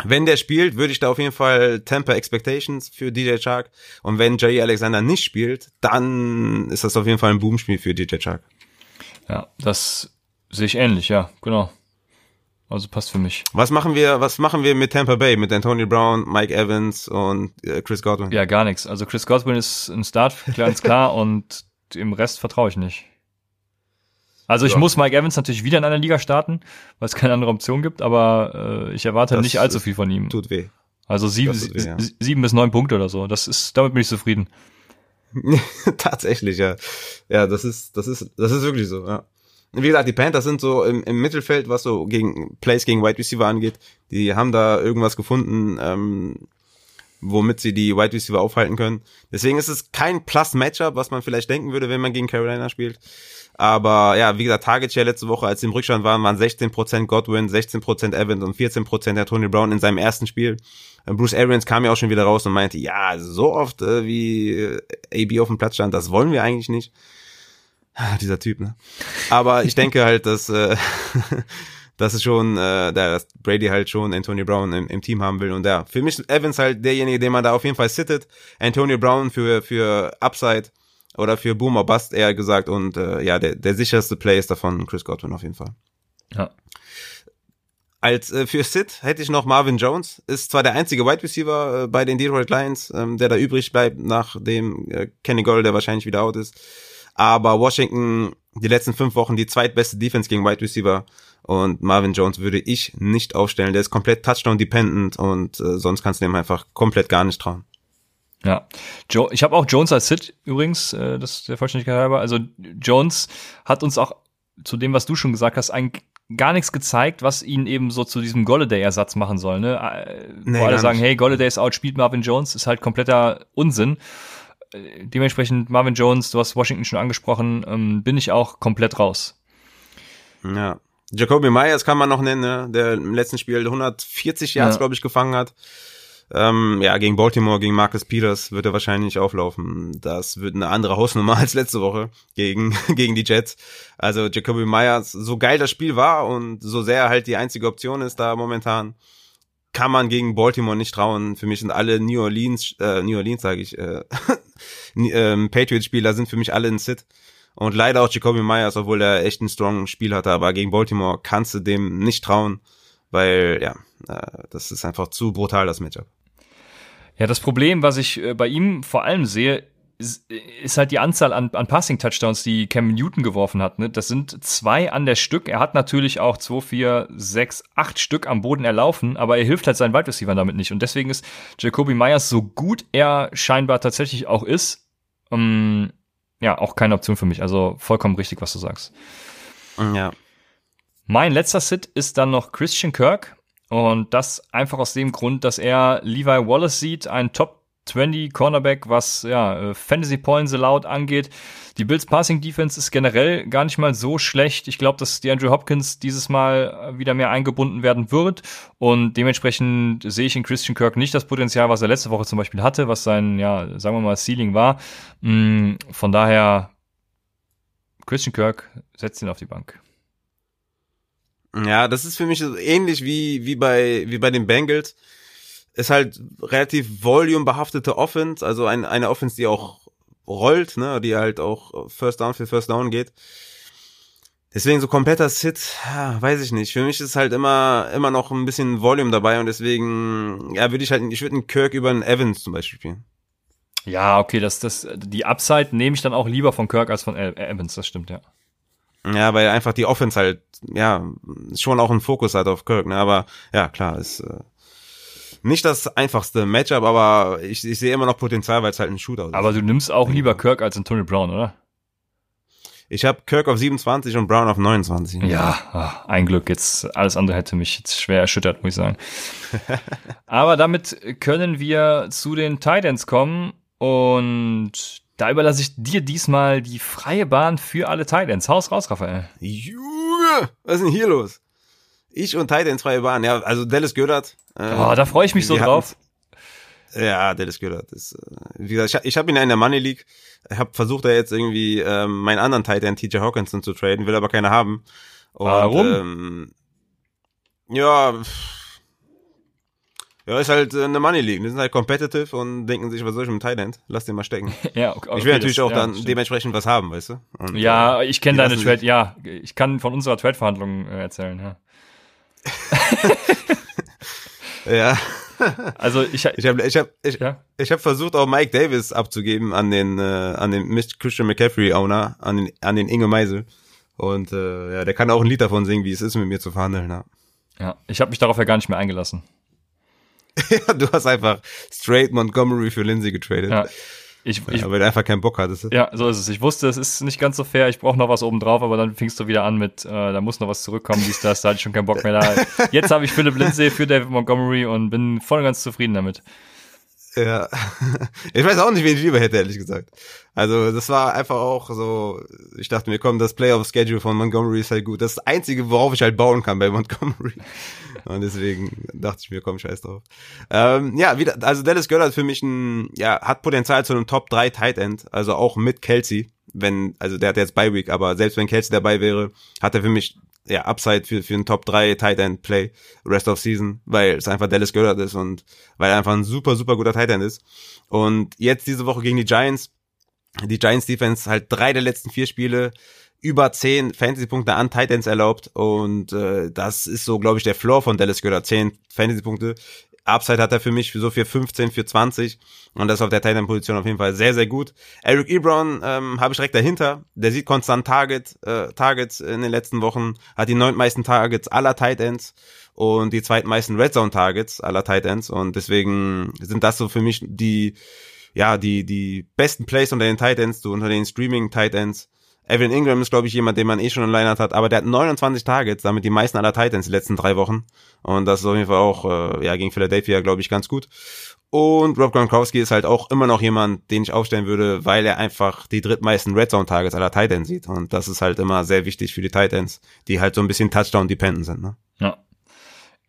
Wenn der spielt, würde ich da auf jeden Fall temper Expectations für DJ Chark. Und wenn Jair Alexander nicht spielt, dann ist das auf jeden Fall ein Boomspiel für DJ Chark. Ja, das sehe ich ähnlich, ja, genau. Also passt für mich. Was machen wir, was machen wir mit Tampa Bay, mit Antonio Brown, Mike Evans und äh, Chris Godwin? Ja, gar nichts. Also Chris Godwin ist ein Start, ganz klar, und dem Rest vertraue ich nicht. Also ich ja. muss Mike Evans natürlich wieder in einer Liga starten, weil es keine andere Option gibt, aber äh, ich erwarte das nicht allzu viel von ihm. Tut weh. Also sieben, weh, ja. sieben bis neun Punkte oder so. Das ist, damit bin ich zufrieden. Tatsächlich, ja. Ja, das ist, das ist, das ist wirklich so, ja. Wie gesagt, die Panthers sind so im, im Mittelfeld, was so gegen Plays gegen Wide Receiver angeht. Die haben da irgendwas gefunden, ähm, womit sie die Wide Receiver aufhalten können. Deswegen ist es kein Plus-Matchup, was man vielleicht denken würde, wenn man gegen Carolina spielt. Aber ja, wie gesagt, Target Share letzte Woche, als sie im Rückstand waren, waren 16% Godwin, 16% Evans und 14% der Tony Brown in seinem ersten Spiel. Bruce Arians kam ja auch schon wieder raus und meinte, ja, so oft äh, wie äh, AB auf dem Platz stand, das wollen wir eigentlich nicht. Dieser Typ, ne? Aber ich denke halt, dass äh, das ist schon, äh, dass Brady halt schon Antonio Brown im, im Team haben will. Und ja, für mich ist Evans halt derjenige, den man da auf jeden Fall sittet. Antonio Brown für, für Upside oder für Boom or Bust eher gesagt. Und äh, ja, der, der sicherste Play ist davon Chris Godwin auf jeden Fall. Ja. Als äh, für Sid hätte ich noch Marvin Jones, ist zwar der einzige Wide Receiver äh, bei den Detroit Lions, ähm, der da übrig bleibt, nachdem äh, Kenny Gold, der wahrscheinlich wieder out ist. Aber Washington die letzten fünf Wochen die zweitbeste Defense gegen Wide Receiver und Marvin Jones würde ich nicht aufstellen. Der ist komplett Touchdown-dependent und äh, sonst kannst du dem einfach komplett gar nicht trauen. Ja, jo ich habe auch Jones als Sit übrigens, äh, das ist der Vollständigkeit halber. Also Jones hat uns auch zu dem, was du schon gesagt hast, eigentlich gar nichts gezeigt, was ihn eben so zu diesem Golladay-Ersatz machen soll. Ne? Äh, nee, Wo alle sagen, hey, Golladay ist out, spielt Marvin Jones, ist halt kompletter Unsinn. Äh, dementsprechend Marvin Jones, du hast Washington schon angesprochen, ähm, bin ich auch komplett raus. Ja, Jacoby Myers kann man noch nennen, ne? der im letzten Spiel 140 Yards, ja. glaube ich, gefangen hat. Ähm, ja, gegen Baltimore, gegen Marcus Peters wird er wahrscheinlich auflaufen. Das wird eine andere Hausnummer als letzte Woche gegen, gegen die Jets. Also Jacoby Myers, so geil das Spiel war und so sehr halt die einzige Option ist da momentan, kann man gegen Baltimore nicht trauen. Für mich sind alle New Orleans, äh, New Orleans sage ich, äh, ähm, Patriots-Spieler sind für mich alle ein Sit. Und leider auch Jacoby Myers, obwohl er echt ein strong Spiel hatte, aber gegen Baltimore kannst du dem nicht trauen, weil ja, äh, das ist einfach zu brutal, das Matchup. Ja, das Problem, was ich äh, bei ihm vor allem sehe, ist, ist halt die Anzahl an, an Passing-Touchdowns, die Cam Newton geworfen hat. Ne? Das sind zwei an der Stück. Er hat natürlich auch zwei, vier, sechs, acht Stück am Boden erlaufen, aber er hilft halt seinen Wide Receiver damit nicht. Und deswegen ist Jacoby Myers, so gut er scheinbar tatsächlich auch ist, ähm, ja, auch keine Option für mich. Also vollkommen richtig, was du sagst. Ja. Mein letzter Sit ist dann noch Christian Kirk. Und das einfach aus dem Grund, dass er Levi Wallace sieht, ein Top 20 Cornerback, was ja, äh, Fantasy Points allowed angeht. Die Bills Passing Defense ist generell gar nicht mal so schlecht. Ich glaube, dass die Andrew Hopkins dieses Mal äh, wieder mehr eingebunden werden wird. Und dementsprechend sehe ich in Christian Kirk nicht das Potenzial, was er letzte Woche zum Beispiel hatte, was sein, ja, sagen wir mal, Ceiling war. Mm, von daher, Christian Kirk setzt ihn auf die Bank. Ja, das ist für mich ähnlich wie, wie bei, wie bei den Bengals ist halt relativ volumebehaftete Offense, also ein, eine Offense, die auch rollt, ne, die halt auch First Down für First Down geht. Deswegen so kompletter Sit, weiß ich nicht. Für mich ist halt immer immer noch ein bisschen Volume dabei und deswegen ja würde ich halt ich würde einen Kirk über einen Evans zum Beispiel spielen. Ja, okay, das das die Upside nehme ich dann auch lieber von Kirk als von Evans, das stimmt ja. Ja, weil einfach die Offense halt ja schon auch einen Fokus hat auf Kirk, ne, aber ja klar ist äh, nicht das einfachste Matchup, aber ich, ich sehe immer noch Potenzial, weil es halt ein Shootout ist. Aber du nimmst auch lieber Kirk als Antonio Brown, oder? Ich habe Kirk auf 27 und Brown auf 29. Ja, ach, ein Glück. Jetzt alles andere hätte mich jetzt schwer erschüttert, muss ich sagen. Aber damit können wir zu den Titans kommen und da überlasse ich dir diesmal die freie Bahn für alle Titans. Haus raus, Raphael. Junge, was ist denn hier los? Ich und Titans freie Bahn. Ja, also Dallas Gödert äh, oh, da freue ich mich so drauf. Ja, Dallas Goddard ist, äh, wie gesagt, ich, ich habe ihn in der Money League, habe versucht, da jetzt irgendwie ähm, meinen anderen Titan TJ Hawkinson zu traden, will aber keiner haben. Und, Warum? Ähm, ja, ja, ist halt äh, eine Money League. Die sind halt competitive und denken sich, was soll ich mit dem Titan? Lass den mal stecken. ja, okay, ich will natürlich das, auch ja, dann stimmt. dementsprechend was haben, weißt du? Und, ja, äh, ich kenne deine Trade, ja, ich kann von unserer Trade-Verhandlung äh, erzählen, ja. Ja. Also ich ich habe ich hab, ich, ja? ich hab versucht auch Mike Davis abzugeben an den äh, an den Christian McCaffrey Owner, an den an den Inge Meisel und äh, ja, der kann auch ein Lied davon singen, wie es ist mit mir zu verhandeln, ja. Ja, ich habe mich darauf ja gar nicht mehr eingelassen. ja, du hast einfach straight Montgomery für Lindsay getradet. Ja. Ich, ich, ja, weil du einfach keinen Bock hattest. Ja, so ist es. Ich wusste, es ist nicht ganz so fair, ich brauche noch was oben drauf, aber dann fingst du wieder an mit, äh, da muss noch was zurückkommen, dies, das, da hatte ich schon keinen Bock mehr. Da. Jetzt habe ich Philip Lindsay für David Montgomery und bin voll und ganz zufrieden damit. Ja. Ich weiß auch nicht, wen ich lieber hätte, ehrlich gesagt. Also, das war einfach auch so, ich dachte mir, komm, das Playoff-Schedule von Montgomery ist halt gut. Das, ist das Einzige, worauf ich halt bauen kann bei Montgomery. Und deswegen dachte ich mir, komm, scheiß drauf. Ähm, ja, wieder, also Dallas Goddard für mich ein, ja, hat Potenzial zu einem Top 3 Tight End, also auch mit Kelsey, wenn, also der hat jetzt Bye Week, aber selbst wenn Kelsey dabei wäre, hat er für mich ja, Upside für, für einen Top 3 Tight End Play Rest of Season, weil es einfach Dallas Goddard ist und weil er einfach ein super, super guter Tight End ist. Und jetzt diese Woche gegen die Giants, die Giants Defense halt drei der letzten vier Spiele über zehn Fantasy-Punkte an Tight Ends erlaubt und äh, das ist so, glaube ich, der Floor von Dallas Goddard, zehn Fantasy-Punkte. Upside hat er für mich so für 15, für 20 und das auf der Tight End Position auf jeden Fall sehr, sehr gut. Eric Ebron ähm, habe ich direkt dahinter. Der sieht konstant Target, äh, Targets in den letzten Wochen, hat die neuntmeisten Targets aller Tight Ends und die zweitmeisten Red Zone Targets aller Tight Ends und deswegen sind das so für mich die ja, die, die besten Plays unter den Tight Ends, so unter den Streaming Tight Ends. Evan Ingram ist, glaube ich, jemand, den man eh schon in Line hat, aber der hat 29 Targets, damit die meisten aller Titans die letzten drei Wochen. Und das ist auf jeden Fall auch, äh, ja, gegen Philadelphia, glaube ich, ganz gut. Und Rob Gronkowski ist halt auch immer noch jemand, den ich aufstellen würde, weil er einfach die drittmeisten Red Zone Targets aller Titans sieht. Und das ist halt immer sehr wichtig für die Titans, die halt so ein bisschen Touchdown-dependent sind, ne? Ja.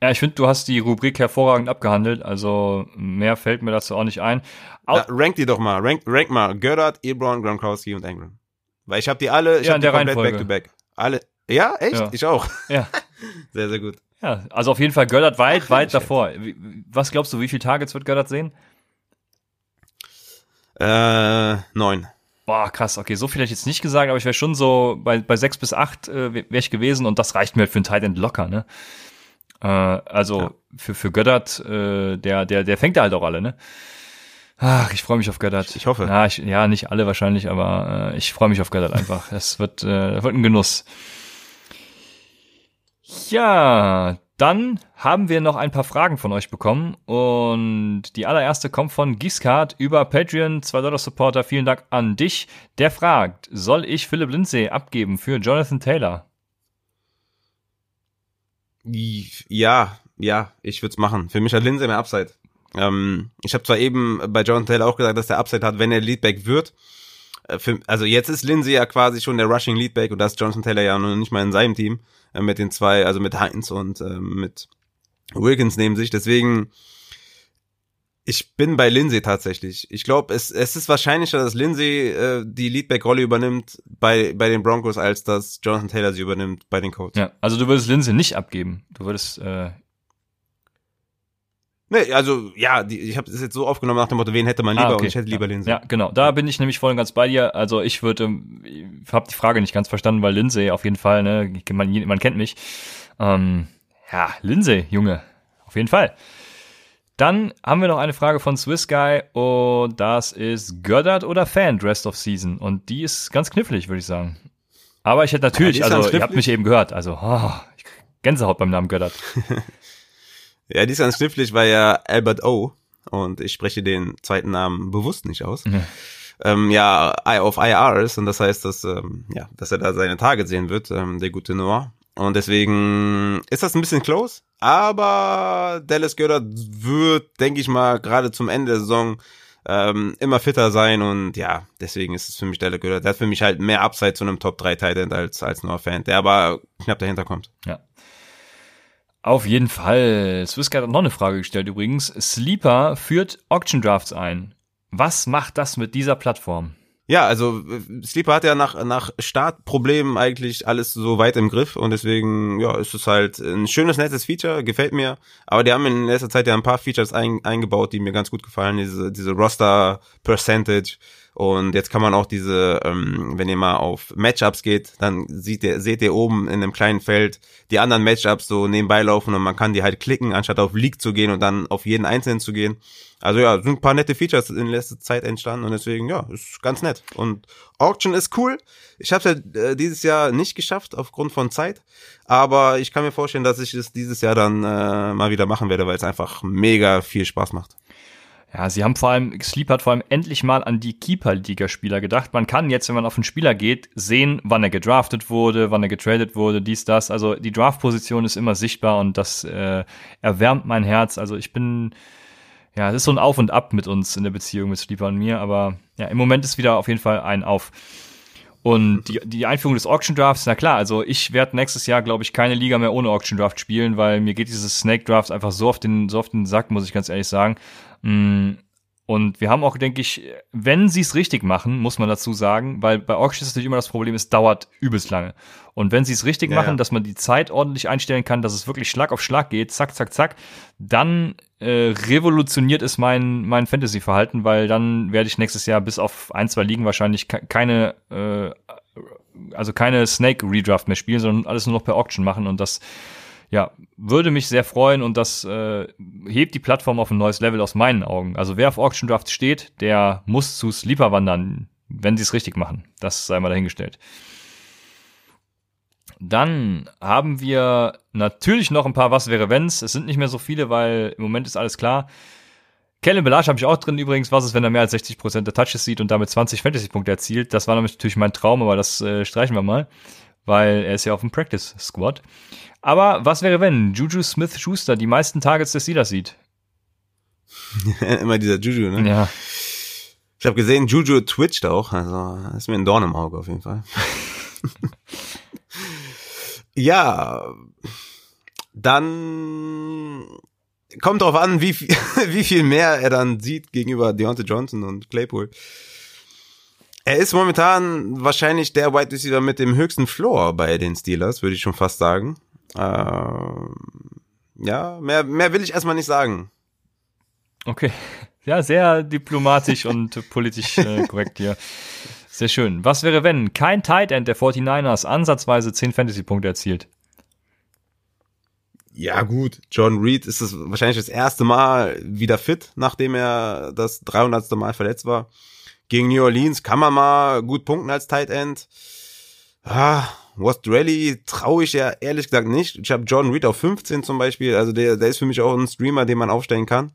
Ja, ich finde, du hast die Rubrik hervorragend abgehandelt, also mehr fällt mir dazu auch nicht ein. Au Na, rank die doch mal, rank, rank mal, Goddard, Ebron, Gronkowski und Ingram. Weil ich habe die alle, ich ja, habe die komplett back-to-back. Alle, ja, echt? Ja. Ich auch. Ja. sehr, sehr gut. Ja, also auf jeden Fall Göllert weit, Ach, weit davor. Was glaubst du, wie viele Targets wird Göllert sehen? Äh, neun. Boah, krass, okay, so viel hätte ich jetzt nicht gesagt, aber ich wäre schon so bei, bei sechs bis acht äh, wäre ich gewesen und das reicht mir halt für einen Tight locker, ne? Äh, also ja. für, für Göttert, äh, der, der, der fängt ja halt auch alle, ne? Ach, ich freue mich auf Göttert. Ich hoffe. Ja, ich, ja, nicht alle wahrscheinlich, aber äh, ich freue mich auf Göttert einfach. Es wird, äh, wird ein Genuss. Ja, dann haben wir noch ein paar Fragen von euch bekommen und die allererste kommt von Giscard über Patreon, 2 Dollar Supporter. Vielen Dank an dich. Der fragt, soll ich Philipp Lindsay abgeben für Jonathan Taylor? Ja, ja, ich würde es machen. Für mich hat Lindsay mehr Upside. Ähm, ich habe zwar eben bei Jonathan Taylor auch gesagt, dass der Upside hat, wenn er Leadback wird. Äh, für, also jetzt ist Lindsay ja quasi schon der Rushing Leadback und das ist Jonathan Taylor ja noch nicht mal in seinem Team äh, mit den zwei, also mit Heinz und äh, mit Wilkins neben sich. Deswegen ich bin bei Lindsay tatsächlich. Ich glaube, es, es ist wahrscheinlicher, dass Lindsay äh, die Leadback-Rolle übernimmt bei, bei den Broncos, als dass Jonathan Taylor sie übernimmt bei den Colts. Ja, also du würdest Lindsay nicht abgeben. Du würdest äh, Nee, also ja, die, ich habe es jetzt so aufgenommen nach dem Motto, wen hätte man lieber ah, okay. und ich hätte lieber ja. Lindsay. Ja, genau. Da bin ich nämlich voll und ganz bei dir. Also ich würde, ich habe die Frage nicht ganz verstanden, weil Lindsay auf jeden Fall, ne, man, man kennt mich. Ähm, ja, Lindsay, Junge, auf jeden Fall. Dann haben wir noch eine Frage von Swiss Guy und das ist Goddard oder Fan Rest of Season und die ist ganz knifflig, würde ich sagen. Aber ich hätte natürlich, ja, also ihr habt mich eben gehört, also oh, Gänsehaut beim Namen Goddard. Ja, die ist ganz knifflig, weil ja Albert O. Und ich spreche den zweiten Namen bewusst nicht aus. Mhm. Ähm, ja, auf IR ist und das heißt, dass, ähm, ja, dass er da seine Tage sehen wird, ähm, der gute Noah. Und deswegen ist das ein bisschen close, aber Dallas Goddard wird, denke ich mal, gerade zum Ende der Saison ähm, immer fitter sein und ja, deswegen ist es für mich Dallas Goddard. Der hat für mich halt mehr Upside zu einem Top 3 Titan als, als Noah Fan, der aber knapp dahinter kommt. Ja. Auf jeden Fall. Swisscat hat noch eine Frage gestellt übrigens. Sleeper führt Auction Drafts ein. Was macht das mit dieser Plattform? Ja, also Sleeper hat ja nach, nach Startproblemen eigentlich alles so weit im Griff und deswegen, ja, ist es halt ein schönes, nettes Feature, gefällt mir. Aber die haben in letzter Zeit ja ein paar Features ein, eingebaut, die mir ganz gut gefallen. Diese, diese Roster Percentage, und jetzt kann man auch diese, ähm, wenn ihr mal auf Matchups geht, dann seht ihr, seht ihr oben in einem kleinen Feld die anderen Matchups so nebenbei laufen und man kann die halt klicken, anstatt auf League zu gehen und dann auf jeden einzelnen zu gehen. Also ja, sind ein paar nette Features in letzter Zeit entstanden und deswegen, ja, ist ganz nett. Und Auction ist cool. Ich habe es ja äh, dieses Jahr nicht geschafft aufgrund von Zeit, aber ich kann mir vorstellen, dass ich es dieses Jahr dann äh, mal wieder machen werde, weil es einfach mega viel Spaß macht. Ja, sie haben vor allem, Sleep hat vor allem endlich mal an die Keeper-Liga-Spieler gedacht. Man kann jetzt, wenn man auf einen Spieler geht, sehen, wann er gedraftet wurde, wann er getradet wurde, dies, das. Also die Draft-Position ist immer sichtbar und das äh, erwärmt mein Herz. Also ich bin, ja, es ist so ein Auf und Ab mit uns in der Beziehung mit Sleeper und mir, aber ja, im Moment ist wieder auf jeden Fall ein Auf. Und die, die Einführung des Auction Drafts, na klar, also ich werde nächstes Jahr, glaube ich, keine Liga mehr ohne Auction Draft spielen, weil mir geht dieses Snake Draft einfach so auf den, so auf den Sack, muss ich ganz ehrlich sagen. Mm, und wir haben auch, denke ich, wenn sie es richtig machen, muss man dazu sagen, weil bei Auction ist natürlich immer das Problem, es dauert übelst lange. Und wenn sie es richtig ja, machen, ja. dass man die Zeit ordentlich einstellen kann, dass es wirklich Schlag auf Schlag geht, zack, zack, zack, dann äh, revolutioniert es mein, mein Fantasy-Verhalten, weil dann werde ich nächstes Jahr bis auf ein, zwei Ligen wahrscheinlich keine, äh, also keine Snake-Redraft mehr spielen, sondern alles nur noch per Auction machen und das ja, würde mich sehr freuen und das äh, hebt die Plattform auf ein neues Level aus meinen Augen. Also wer auf Auction Draft steht, der muss zu Sleeper wandern, wenn sie es richtig machen. Das sei mal dahingestellt. Dann haben wir natürlich noch ein paar Was wäre wenns. Es sind nicht mehr so viele, weil im Moment ist alles klar. Kellen Belage habe ich auch drin übrigens. Was ist, wenn er mehr als 60% der Touches sieht und damit 20 Fantasy-Punkte erzielt? Das war natürlich mein Traum, aber das äh, streichen wir mal, weil er ist ja auf dem Practice Squad. Aber was wäre, wenn Juju Smith-Schuster die meisten Targets des Steelers sieht? Immer dieser Juju, ne? Ja. Ich habe gesehen, Juju twitcht auch, also ist mir ein Dorn im Auge auf jeden Fall. ja, dann kommt drauf an, wie viel, wie viel mehr er dann sieht gegenüber Deontay Johnson und Claypool. Er ist momentan wahrscheinlich der Wide Receiver mit dem höchsten Floor bei den Steelers, würde ich schon fast sagen. Äh, ja, mehr, mehr will ich erstmal nicht sagen. Okay. Ja, sehr diplomatisch und politisch äh, korrekt hier. Sehr schön. Was wäre, wenn kein Tight End der 49ers ansatzweise 10 Fantasy-Punkte erzielt? Ja, gut. John Reed ist es wahrscheinlich das erste Mal wieder fit, nachdem er das 300. Mal verletzt war. Gegen New Orleans kann man mal gut punkten als Tight End. Ah, West Rally traue ich ja ehrlich gesagt nicht. Ich habe John Reed auf 15 zum Beispiel, also der, der ist für mich auch ein Streamer, den man aufstellen kann.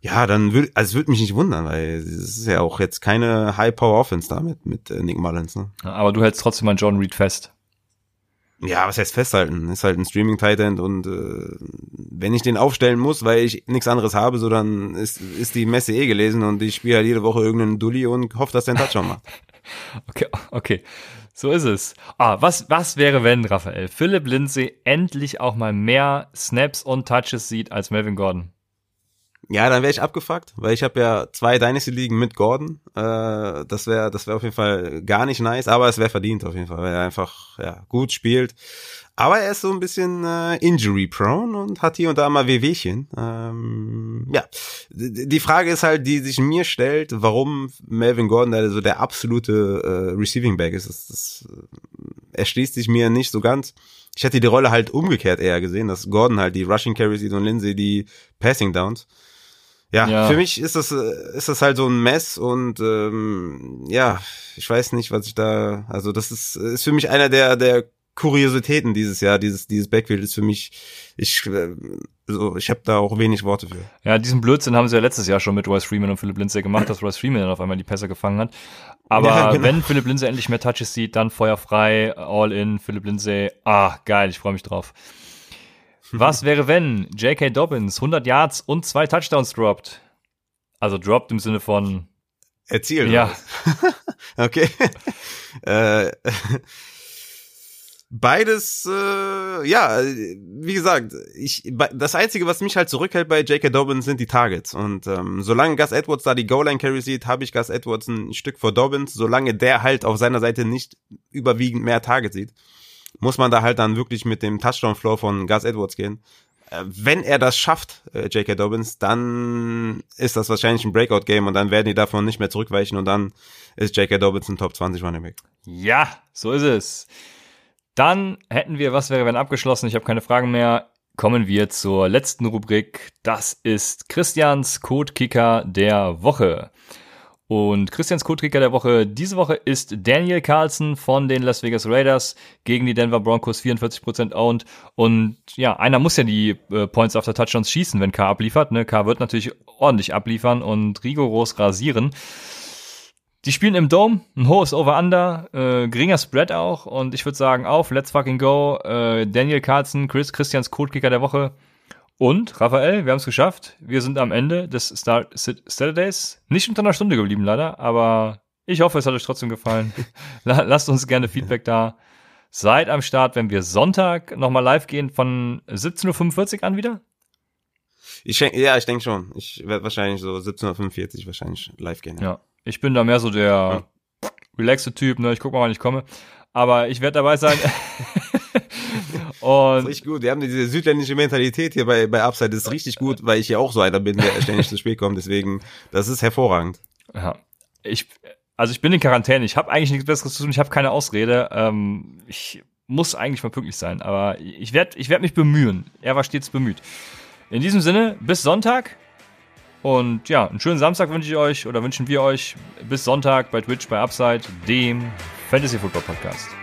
Ja, dann würde, also es würde mich nicht wundern, weil es ist ja auch jetzt keine High-Power-Offense damit mit äh, Nick Mullins. Ne? Aber du hältst trotzdem an John Reed fest. Ja, was heißt festhalten? Ist halt ein Streaming Titan und äh, wenn ich den aufstellen muss, weil ich nichts anderes habe, so dann ist, ist die Messe eh gelesen und ich spiele halt jede Woche irgendeinen Dulli und hoffe, dass der einen Touchdown macht. okay, okay. So ist es. Ah, was, was wäre, wenn, Raphael, Philipp Lindsay endlich auch mal mehr Snaps und Touches sieht als Melvin Gordon? Ja, dann wäre ich abgefuckt, weil ich habe ja zwei Dynasty-Ligen mit Gordon. Äh, das wäre das wäre auf jeden Fall gar nicht nice, aber es wäre verdient auf jeden Fall, weil er einfach ja, gut spielt. Aber er ist so ein bisschen äh, injury-prone und hat hier und da mal Wehwehchen. Ähm, ja, die Frage ist halt, die sich mir stellt, warum Melvin Gordon da so der absolute äh, Receiving-Back ist. Das, das äh, erschließt sich mir nicht so ganz. Ich hätte die Rolle halt umgekehrt eher gesehen, dass Gordon halt die Rushing Carries sieht und Lindsay die Passing Downs. Ja, ja, für mich ist das äh, ist das halt so ein Mess und ähm, ja, ich weiß nicht, was ich da, also das ist ist für mich einer der der Kuriositäten dieses Jahr, dieses dieses Backfield ist für mich, ich äh, so, ich habe da auch wenig Worte für. Ja, diesen Blödsinn haben sie ja letztes Jahr schon mit Royce Freeman und Philip Lindsay gemacht, dass Royce Freeman dann auf einmal die Pässe gefangen hat. Aber ja, genau. wenn Philip Lindsay endlich mehr Touches sieht, dann feuerfrei, all in, Philip Lindsay, ah, geil, ich freue mich drauf. Was wäre, wenn J.K. Dobbins 100 Yards und zwei Touchdowns droppt? Also droppt im Sinne von erzielen. Ja. okay. äh, beides, äh, ja, wie gesagt, ich, das einzige, was mich halt zurückhält bei J.K. Dobbins, sind die Targets. Und ähm, solange Gus Edwards da die Goal-Line Carry sieht, habe ich Gus Edwards ein Stück vor Dobbins. Solange der halt auf seiner Seite nicht überwiegend mehr Targets sieht, muss man da halt dann wirklich mit dem Touchdown-Flow von Gus Edwards gehen. Äh, wenn er das schafft, äh, J.K. Dobbins, dann ist das wahrscheinlich ein Breakout-Game und dann werden die davon nicht mehr zurückweichen und dann ist J.K. Dobbins ein Top 20 Running Back. Ja, so ist es. Dann hätten wir, was wäre wenn abgeschlossen? Ich habe keine Fragen mehr. Kommen wir zur letzten Rubrik. Das ist Christians Code-Kicker der Woche. Und Christians Code-Kicker der Woche diese Woche ist Daniel Carlson von den Las Vegas Raiders gegen die Denver Broncos 44% owned. Und ja, einer muss ja die äh, Points after Touchdowns schießen, wenn K abliefert. Ne? K wird natürlich ordentlich abliefern und rigoros rasieren. Die spielen im Dome, ein hohes Over-Under, äh, geringer Spread auch. Und ich würde sagen, auf, let's fucking go. Äh, Daniel Carlson, Chris, Christians Code-Kicker der Woche. Und, Raphael, wir haben es geschafft. Wir sind am Ende des Star Saturdays. Nicht unter einer Stunde geblieben, leider, aber ich hoffe, es hat euch trotzdem gefallen. Lasst uns gerne Feedback da. Seid am Start, wenn wir Sonntag nochmal live gehen von 17.45 Uhr an wieder? Ich ja, ich denke schon. Ich werde wahrscheinlich so 17.45 Uhr wahrscheinlich live gehen. Ja. ja. ich bin da mehr so der relaxte Typ, ne? Ich guck mal, wann ich komme. Aber ich werde dabei sein. Und richtig gut. Wir haben diese südländische Mentalität hier bei, bei Upside. Das ist richtig gut, weil ich ja auch so einer bin, der ständig zu spät kommt. Deswegen, das ist hervorragend. Ja. Ich, also ich bin in Quarantäne. Ich habe eigentlich nichts Besseres zu tun. Ich habe keine Ausrede. Ähm, ich muss eigentlich mal pünktlich sein. Aber ich werde ich werd mich bemühen. Er war stets bemüht. In diesem Sinne, bis Sonntag. Und ja, einen schönen Samstag wünsche ich euch oder wünschen wir euch. Bis Sonntag bei Twitch bei Upside, dem Fantasy Football Podcast.